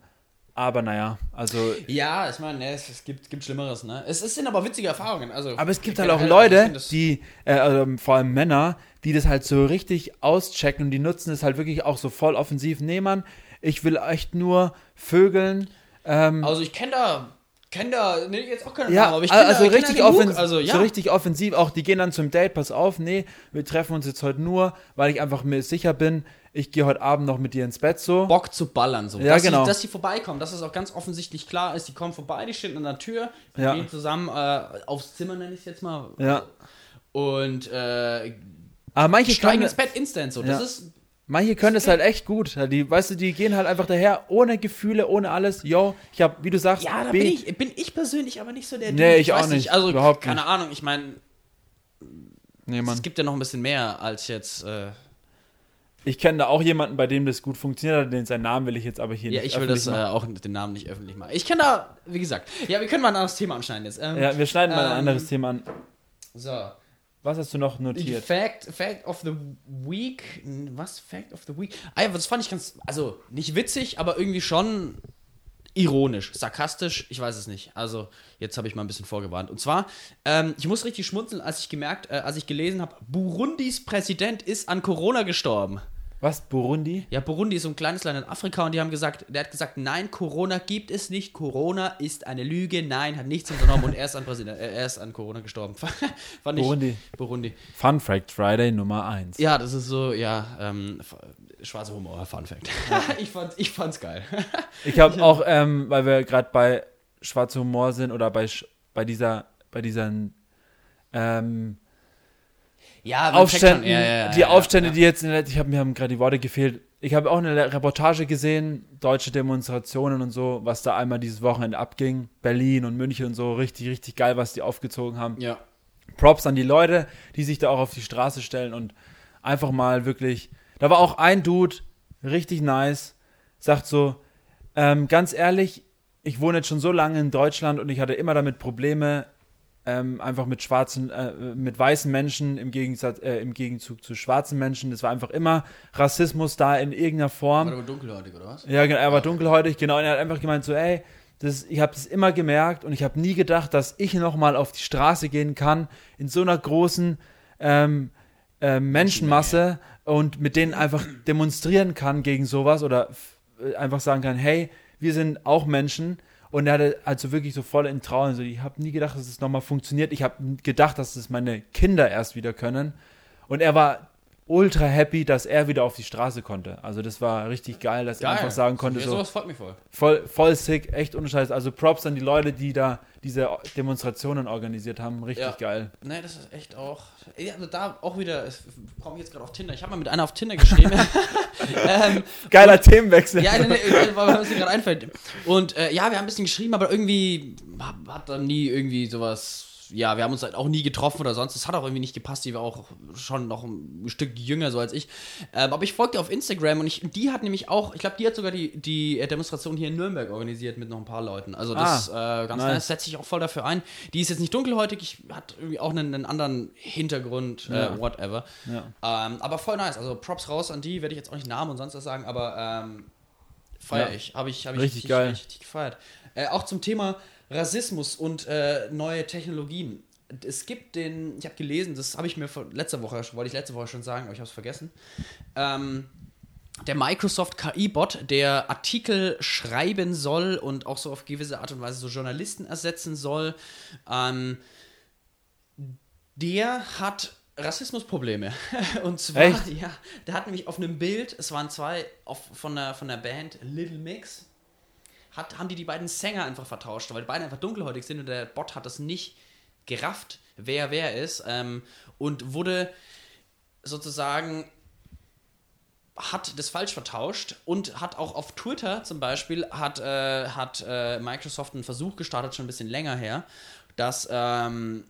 aber naja, also. Ja, ich meine, ne, es, es gibt, gibt Schlimmeres, ne? Es, es sind aber witzige Erfahrungen. Also, Aber es gibt halt auch Leute, die, äh, also vor allem Männer, die das halt so richtig auschecken und die nutzen es halt wirklich auch so voll offensiv. Nee, Mann, ich will echt nur Vögeln. Ähm, Also ich kenne da, kenne da, ne, jetzt auch keine ja, Namen, aber ich kenn also da, ich kenn richtig, genug. offensiv, also, ja. so richtig offensiv. Auch die gehen dann zum Date, pass auf, nee, wir treffen uns jetzt heute nur, weil ich einfach mir sicher bin, ich gehe heute Abend noch mit dir ins Bett so. Bock zu ballern, so. Ja, dass genau. Die, dass die vorbeikommen, dass es auch ganz offensichtlich klar ist, die kommen vorbei, die stehen an der Tür, wir Ja. gehen zusammen äh, aufs Zimmer, nenne ich es jetzt mal. Ja. Und äh, Aber manche steigen ins Bett instant so. Das ist Manche können es halt echt gut. Die, weißt du, die gehen halt einfach daher, ohne Gefühle, ohne alles. Yo, ich hab, wie du sagst, Ja, da B- bin ich, bin ich persönlich aber nicht so der Nee, Dude. ich auch weiß nicht. Also, Überhaupt keine nicht. Ahnung, ich meine, Nee, es gibt ja noch ein bisschen mehr als jetzt. Äh, Ich kenne da auch jemanden, bei dem das gut funktioniert hat, den seinen Namen will ich jetzt aber hier ja, nicht ich will das äh, auch den Namen nicht öffentlich machen. Ich kenne da, wie gesagt, ja, wir können mal ein anderes Thema anschneiden jetzt. Ähm. Ja, wir schneiden mal ein ähm, anderes Thema an. So. Was hast du noch notiert? Fact, Fact of the Week. Was? Fact of the Week? Ah, das fand ich ganz, also nicht witzig, aber irgendwie schon ironisch, sarkastisch, ich weiß es nicht. Also, jetzt habe ich mal ein bisschen vorgewarnt. Und zwar, ähm, ich muss richtig schmunzeln, als ich gemerkt, äh, als ich gelesen habe, Burundis Präsident ist an Corona gestorben. Was? Burundi? Ja, Burundi ist so ein kleines Land in Afrika und die haben gesagt, der hat gesagt, nein, Corona gibt es nicht, Corona ist eine Lüge, nein, hat nichts unternommen und er ist an, Präsident, äh, er ist an Corona gestorben. Fand ich, Burundi. Burundi. Fun Fact Friday Nummer 1. Ja, das ist so, ja, ähm, schwarzer Humor, Fun Fact. ich, fand, ich fand's geil. Ich habe auch, ähm, weil wir gerade bei schwarzer Humor sind oder bei, bei dieser, bei diesen ähm, ja, Aufständen, ja, ja, die Aufstände, die jetzt, in der, ich habe mir haben gerade die Worte gefehlt. Ich habe auch eine Reportage gesehen, deutsche Demonstrationen und so, was da einmal dieses Wochenende abging. Berlin und München und so, richtig, richtig geil, was die aufgezogen haben. Ja. Props an die Leute, die sich da auch auf die Straße stellen und einfach mal wirklich. Da war auch ein Dude, richtig nice, sagt so, ähm, ganz ehrlich, ich wohne jetzt schon so lange in Deutschland und ich hatte immer damit Probleme, ähm, einfach mit schwarzen, äh, mit weißen Menschen im Gegensatz, äh, im Gegenzug zu schwarzen Menschen. Das war einfach immer Rassismus da in irgendeiner Form. War aber dunkelhäutig, oder was? Ja, genau, er war dunkelhäutig, genau. Und er hat einfach gemeint so, ey, das, ich habe das immer gemerkt und ich habe nie gedacht, dass ich nochmal auf die Straße gehen kann in so einer großen ähm, äh, Menschenmasse und mit denen einfach demonstrieren kann gegen sowas oder äh, einfach sagen kann, hey, wir sind auch Menschen. Und er hatte also wirklich so voll in Trauer. So, ich habe nie gedacht, dass es nochmal funktioniert. Ich habe gedacht, dass es meine Kinder erst wieder können. Und er war ultra happy, dass er wieder auf die Straße konnte. Also das war richtig geil, dass er einfach sagen konnte, ja, so sowas freut mich voll. voll, voll sick, echt ohne Scheiß. Also Props an die Leute, die da diese Demonstrationen organisiert haben. Richtig Ja. geil. Nee, das ist echt auch. Ja, also da auch wieder, es komme ich jetzt gerade auf Tinder. Ich habe mal mit einer auf Tinder geschrieben. ähm, Geiler Themenwechsel. ja, nee, nee, weil mir gerade einfällt. Und äh, ja, wir haben ein bisschen geschrieben, aber irgendwie hat dann nie irgendwie sowas. Ja, wir haben uns halt auch nie getroffen oder sonst. Es hat auch irgendwie nicht gepasst. Die war auch schon noch ein Stück jünger so als ich. Ähm, aber ich folgte auf Instagram und ich, die hat nämlich auch, ich glaube, die hat sogar die, die äh, Demonstration hier in Nürnberg organisiert mit noch ein paar Leuten. Also das Ah, äh, ganz nice. nice, setze ich auch voll dafür ein. Die ist jetzt nicht dunkelhäutig, ich, hat irgendwie auch einen, einen anderen Hintergrund, Ja. äh, whatever. Ja. Ähm, aber voll nice. Also Props raus an die, werde ich jetzt auch nicht Namen und sonst was sagen, aber ähm, feier Ja. ich. Habe ich, hab ich Richtig geil. richtig gefeiert. Äh, auch zum Thema Rassismus und äh, neue Technologien. Es gibt den, ich habe gelesen, das habe ich mir vor, letzter Woche, wollte ich letzte Woche schon sagen, aber ich habe es vergessen. Ähm, der Microsoft KI-Bot, der Artikel schreiben soll und auch so auf gewisse Art und Weise so Journalisten ersetzen soll, ähm, der hat Rassismusprobleme. Und zwar, Echt? ja, der hat nämlich auf einem Bild, es waren zwei auf, von, der, von der Band Little Mix, hat, haben die die beiden Sänger einfach vertauscht, weil die beiden einfach dunkelhäutig sind und der Bot hat das nicht gerafft, wer wer ist ähm, und wurde sozusagen hat das falsch vertauscht und hat auch auf Twitter zum Beispiel hat, äh, hat äh, Microsoft einen Versuch gestartet, schon ein bisschen länger her, dass ähm,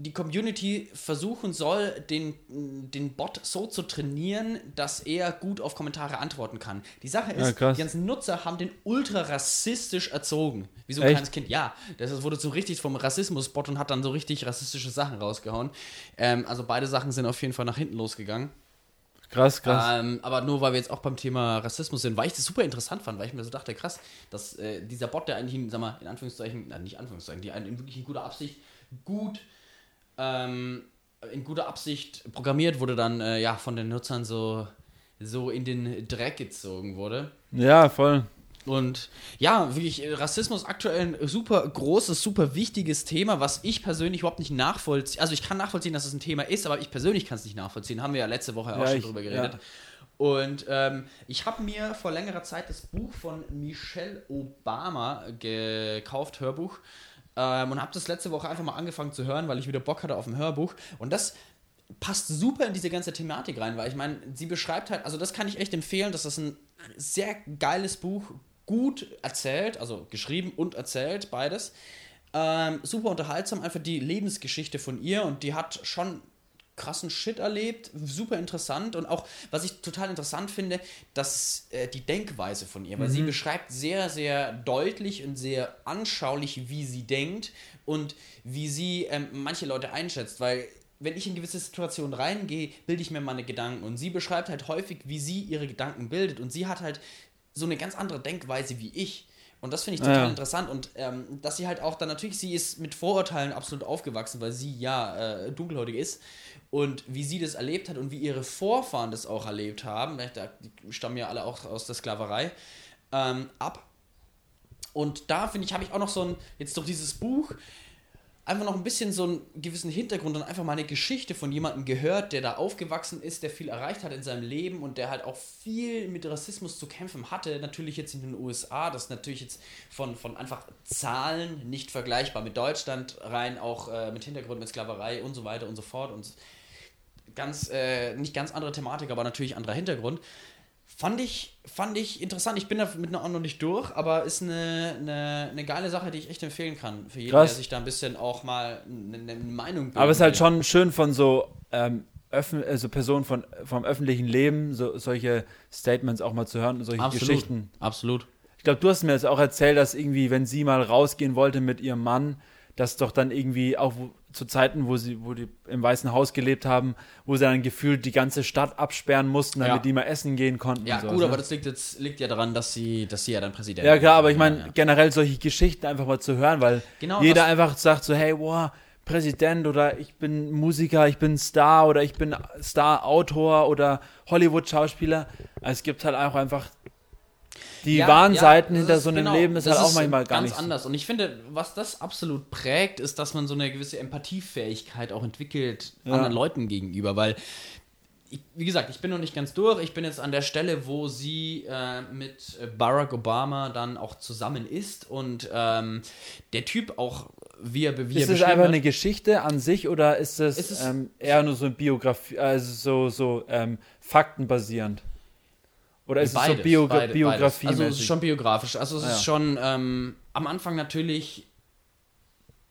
die Community versuchen soll, den, den Bot so zu trainieren, dass er gut auf Kommentare antworten kann. Die Sache ist, Ja, die ganzen Nutzer haben den ultra rassistisch erzogen. Wie so ein Echt? kleines Kind. Ja, das wurde so richtig vom Rassismus-Bot und hat dann so richtig rassistische Sachen rausgehauen. Ähm, also beide Sachen sind auf jeden Fall nach hinten losgegangen. Krass, krass. Ähm, aber nur weil wir jetzt auch beim Thema Rassismus sind, weil ich das super interessant fand, weil ich mir so dachte, krass, dass äh, dieser Bot, der eigentlich, in, sag mal, in Anführungszeichen, na, nicht Anführungszeichen, die in wirklich in guter Absicht gut ähm, in guter Absicht programmiert wurde, dann äh, ja von den Nutzern so, so in den Dreck gezogen wurde. ja, voll. Und ja, wirklich, äh, Rassismus aktuell ein super großes, super wichtiges Thema, was ich persönlich überhaupt nicht nachvollziehe. Also ich kann nachvollziehen, dass es ein Thema ist, aber ich persönlich kann es nicht nachvollziehen. Haben wir ja letzte Woche auch Ja, schon ich- drüber geredet. ja. Und ähm, ich habe mir vor längerer Zeit das Buch von Michelle Obama gekauft, Hörbuch, ähm, und habe das letzte Woche einfach mal angefangen zu hören, weil ich wieder Bock hatte auf ein Hörbuch. Und das passt super in diese ganze Thematik rein, weil ich meine, sie beschreibt halt, also das kann ich echt empfehlen, dass das ein sehr geiles Buch, gut erzählt, also geschrieben und erzählt, beides. Ähm, super unterhaltsam, einfach die Lebensgeschichte von ihr und die hat schon krassen Shit erlebt, super interessant und auch, was ich total interessant finde, dass äh, die Denkweise von ihr, weil mhm. sie beschreibt sehr, sehr deutlich und sehr anschaulich, wie sie denkt und wie sie ähm, manche Leute einschätzt, weil wenn ich in gewisse Situationen reingehe, bilde ich mir meine Gedanken und sie beschreibt halt häufig, wie sie ihre Gedanken bildet und sie hat halt so eine ganz andere Denkweise wie ich. Und das finde ich total ja. interessant. Und ähm, dass sie halt auch dann natürlich, sie ist mit Vorurteilen absolut aufgewachsen, weil sie ja äh, dunkelhäutig ist und wie sie das erlebt hat und wie ihre Vorfahren das auch erlebt haben, da, die stammen ja alle auch aus der Sklaverei, ähm, ab. Und da finde ich, habe ich auch noch so ein, jetzt durch dieses Buch, einfach noch ein bisschen so einen gewissen Hintergrund und einfach mal eine Geschichte von jemandem gehört, der da aufgewachsen ist, der viel erreicht hat in seinem Leben und der halt auch viel mit Rassismus zu kämpfen hatte. Natürlich jetzt in den USA, das ist natürlich jetzt von, von einfach Zahlen nicht vergleichbar mit Deutschland, rein auch äh, mit Hintergrund mit Sklaverei und so weiter und so fort und ganz, äh, nicht ganz andere Thematik, aber natürlich anderer Hintergrund. Fand ich, fand ich interessant. Ich bin da mit einer noch nicht durch, aber ist eine, eine, eine geile Sache, die ich echt empfehlen kann. Für jeden, Krass. der sich da ein bisschen auch mal eine, eine Meinung bildet. Aber es ist halt schon schön von so ähm, also Personen von, vom öffentlichen Leben, so, solche Statements auch mal zu hören, solche Absolut. Geschichten. Absolut. Ich glaube, du hast mir jetzt auch erzählt, dass irgendwie, wenn sie mal rausgehen wollte mit ihrem Mann, dass doch dann irgendwie auch zu Zeiten, wo sie, wo die im Weißen Haus gelebt haben, wo sie dann gefühlt die ganze Stadt absperren mussten, damit ja. die mal essen gehen konnten. Ja, gut, ne? aber das liegt jetzt liegt ja daran, dass sie, dass sie ja dann Präsident Ja, klar, aber ich meine, ja. generell solche Geschichten einfach mal zu hören, weil genau, jeder einfach sagt so, hey, wow, Präsident oder ich bin Musiker, ich bin Star oder ich bin Star-Autor oder Hollywood-Schauspieler. Also es gibt halt auch einfach die ja, wahren ja, Seiten hinter so einem genau, Leben ist halt auch manchmal gar ganz nicht. anders. Und ich finde, was das absolut prägt, ist, dass man so eine gewisse Empathiefähigkeit auch entwickelt ja. anderen Leuten gegenüber, weil ich, wie gesagt, ich bin noch nicht ganz durch. Ich bin jetzt an der Stelle, wo sie äh, mit Barack Obama dann auch zusammen ist und ähm, der Typ auch wie er, wie Ist es einfach eine Geschichte an sich oder ist es, ist es ähm, eher nur so ein Biografie, also so, so ähm, faktenbasierend? Oder ist beides, es so Bio beide, Biografie? Also es ist schon biografisch. Also es ah, ist schon ähm, am Anfang natürlich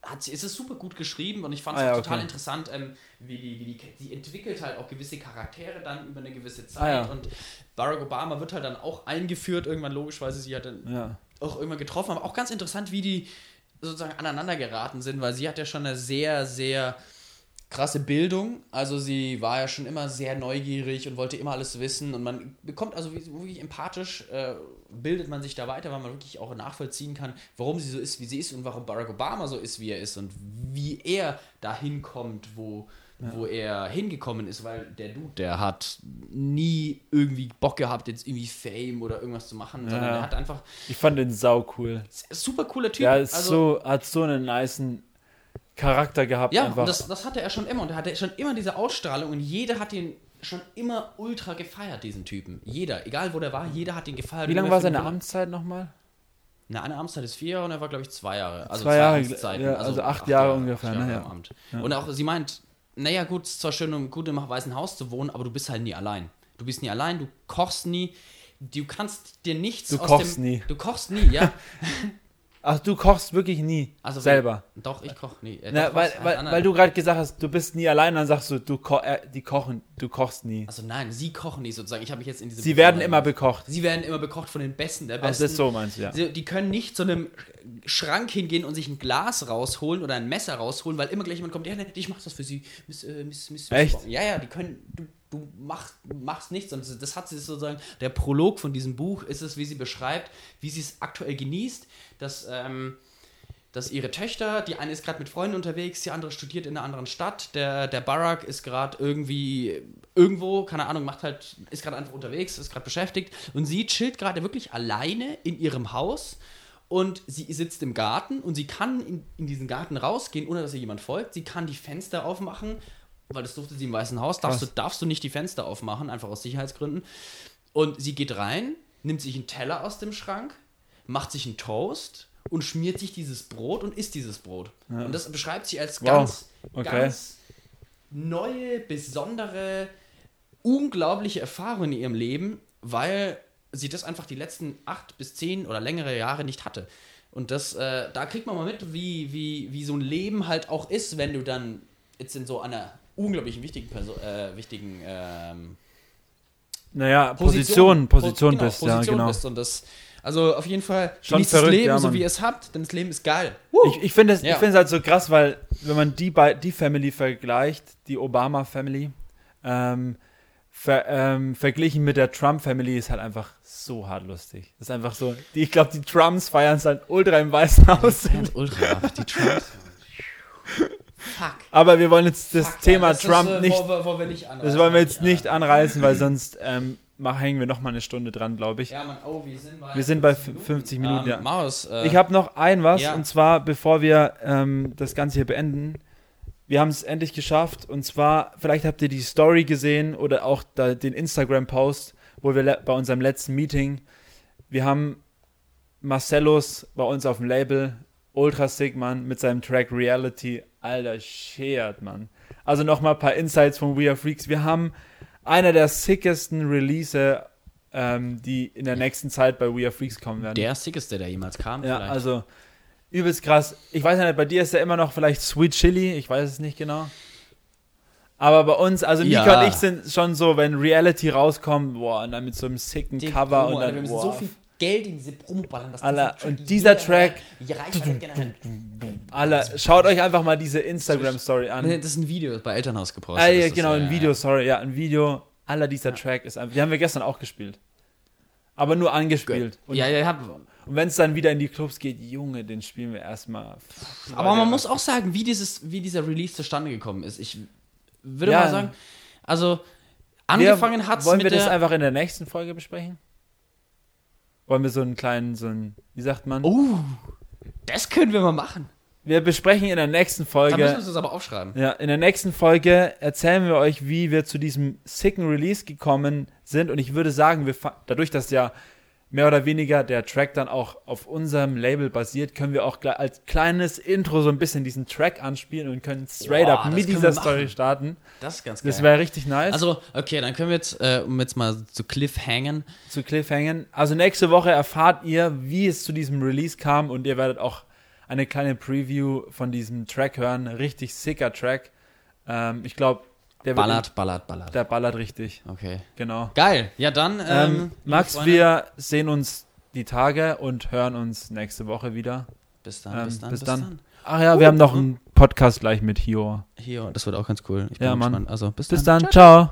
hat sie, ist es super gut geschrieben und ich fand es ah, ja, total okay. interessant, ähm, wie, die, wie die, die entwickelt halt auch gewisse Charaktere dann über eine gewisse Zeit ah, ja. und Barack Obama wird halt dann auch eingeführt, irgendwann logischweise sie hat dann ja. auch irgendwann getroffen, aber auch ganz interessant, wie die sozusagen aneinander geraten sind, weil sie hat ja schon eine sehr, sehr krasse Bildung. Also sie war ja schon immer sehr neugierig und wollte immer alles wissen. Und man bekommt also wirklich empathisch, äh, bildet man sich da weiter, weil man wirklich auch nachvollziehen kann, warum sie so ist, wie sie ist und warum Barack Obama so ist, wie er ist und wie er dahin kommt, wo, ja. wo er hingekommen ist. Weil der Dude, der hat nie irgendwie Bock gehabt, jetzt irgendwie Fame oder irgendwas zu machen, ja. sondern er hat einfach... Ich fand den sau cool. Super cooler Typ. Ja, ist also, so, hat so einen niceen Charakter gehabt. Ja, einfach. Und das, das hatte er schon immer. Und er hatte schon immer diese Ausstrahlung und jeder hat ihn schon immer ultra gefeiert, diesen Typen. Jeder, egal wo der war, jeder hat ihn gefeiert. Wie lange war seine Amtszeit nochmal? Na, eine Amtszeit ist vier Jahre und er war, glaube ich, zwei Jahre. Also zwei, Jahre, ja, also, also acht, acht Jahre, Jahre, ungefähr. Acht Jahre ne, ja. Amt. Ja. Und auch, sie meint, naja, gut, es ist zwar schön, um gut im Weißen Haus zu wohnen, aber du bist halt nie allein. Du bist nie allein, du kochst nie, du kannst dir nichts du aus kochst dem... nie. Du kochst nie, ja. Ach, du kochst wirklich nie also, selber. Doch, ich koche nie. Äh, Na, weil, weil, weil, du gerade gesagt hast, du bist nie allein, dann sagst du, du ko äh, die kochen, du kochst nie. Also nein, sie kochen nie sozusagen. Ich habe mich jetzt in diese Sie werden immer bekocht. Sie werden immer bekocht von den Besten der Besten. Also das ist so meinst du, ja. Sie, die können nicht zu einem Schrank hingehen und sich ein Glas rausholen oder ein Messer rausholen, weil immer gleich jemand kommt, ja, ich mach das für sie. Miss, äh, miss, miss, Echt? Ja, ja, die können, du, du machst, machst nichts. Und das hat sie sozusagen, der Prolog von diesem Buch ist es, wie sie beschreibt, wie sie es aktuell genießt, dass, ähm, dass ihre Töchter, die eine ist gerade mit Freunden unterwegs, die andere studiert in einer anderen Stadt, der, der Barack ist gerade irgendwie irgendwo, keine Ahnung, macht halt, ist gerade einfach unterwegs, ist gerade beschäftigt und sie chillt gerade wirklich alleine in ihrem Haus und sie sitzt im Garten und sie kann in, in diesen Garten rausgehen, ohne dass ihr jemand folgt. Sie kann die Fenster aufmachen, weil das durfte sie im Weißen Haus, darfst du, darfst du nicht die Fenster aufmachen, einfach aus Sicherheitsgründen. Und sie geht rein, nimmt sich einen Teller aus dem Schrank, macht sich einen Toast und schmiert sich dieses Brot und isst dieses Brot. Ja. Und das beschreibt sie als wow. ganz, okay. ganz neue, besondere, unglaubliche Erfahrung in ihrem Leben, weil sie das einfach die letzten acht bis zehn oder längere Jahre nicht hatte. Und das, äh, da kriegt man mal mit, wie, wie, wie so ein Leben halt auch ist, wenn du dann jetzt in so einer unglaublich wichtigen, Perso äh, wichtigen ähm, naja, Position, Position, Position genau, bist, Position ja, genau. bist. Und das, also auf jeden Fall, Schon genießt verrückt, das Leben, ja, so wie ihr es habt, denn das Leben ist geil. Ich, ich finde es Ja. halt so krass, weil wenn man die, bei, die Family vergleicht, die Obama-Family, ähm, ver, ähm, verglichen mit der Trump-Family ist halt einfach so hart lustig. Das ist einfach so, die, ich glaube, die Trumps feiern es halt ultra im Weißen Haus. ultra ab, die Trumps. Fuck. Aber wir wollen jetzt das Fuck, Thema das ist, Trump äh, nicht, Wo, wo, nicht anreißen. das wollen wir jetzt Ja. nicht anreißen, weil sonst ähm, mach, hängen wir noch mal eine Stunde dran, glaube ich. Ja, Mann, oh, wir sind bei, Wir sind bei 50 Minuten, ähm, ja. Maus, äh, Ich habe noch ein was, Ja. und zwar, bevor wir ähm, das Ganze hier beenden. Wir haben es endlich geschafft. Und zwar, vielleicht habt ihr die Story gesehen oder auch da, den Instagram-Post, wo wir bei unserem letzten Meeting, wir haben Marcellus bei uns auf dem Label, Ultra Sick, Mann, mit seinem Track Reality. Alter, shared, Mann. Also nochmal ein paar Insights von We Are Freaks. Wir haben einer der sickesten Release, ähm, die in der nächsten Zeit bei We Are Freaks kommen werden. der sickeste, der jemals kam. Ja, vielleicht. also übelst krass. Ich weiß nicht, bei dir ist ja immer noch vielleicht Sweet Chili, ich weiß es nicht genau. Aber bei uns, also Nico Ja. und ich sind schon so, wenn Reality rauskommt, boah, und dann mit so einem sicken Den Cover Promo, und dann, wir müssen so boah, viel Geld in diese Promo ballern. dass dieser und dieser Track- Alter, schaut euch einfach mal diese Instagram-Story an. Das ist ein Video bei Elternhaus gepostet. Ah, ja, genau, ein Video, sorry, ja, ein Video. Aller dieser Track ist einfach, die haben wir gestern auch gespielt. Aber nur angespielt. Und, Ja, ja, ja. und wenn es dann wieder in die Clubs geht, Junge, den spielen wir erstmal. Aber man muss auch sagen, wie, dieses, wie dieser Release zustande gekommen ist. Ich würde Ja. mal sagen, also angefangen hat es Wollen mit wir das der... einfach in der nächsten Folge besprechen? Wollen wir so einen kleinen, so einen, wie sagt man? Oh, das können wir mal machen. Wir besprechen in der nächsten Da müssen wir Folge. uns das aber aufschreiben. Ja, in der nächsten Folge erzählen wir euch, wie wir zu diesem sicken Release gekommen sind. Und ich würde sagen, wir dadurch, dass ja mehr oder weniger der Track dann auch auf unserem Label basiert, können wir auch als kleines Intro so ein bisschen diesen Track anspielen und können straight Boah, up mit dieser Story starten. Das ist ganz geil. Das wäre richtig nice. also, okay, dann können wir jetzt, äh, um jetzt mal zu Cliffhangen. zu Cliffhangen. Also nächste Woche erfahrt ihr, wie es zu diesem Release kam und ihr werdet auch eine kleine Preview von diesem Track hören. Richtig sicker Track. Ähm, ich glaube, der Ballert, ballert, ballert. Der ballert richtig, Okay. genau. Geil. Ja, dann, ähm, Ähm, Max, wir sehen uns die Tage und hören uns nächste Woche wieder. Bis dann, ähm, bis dann, bis bis dann. dann. Ach ja, wir haben noch einen Podcast gleich mit Hio. Hier, das wird auch ganz cool. Ich bin Ja, Mann. gespannt. Also, bis, Bis dann. dann, ciao.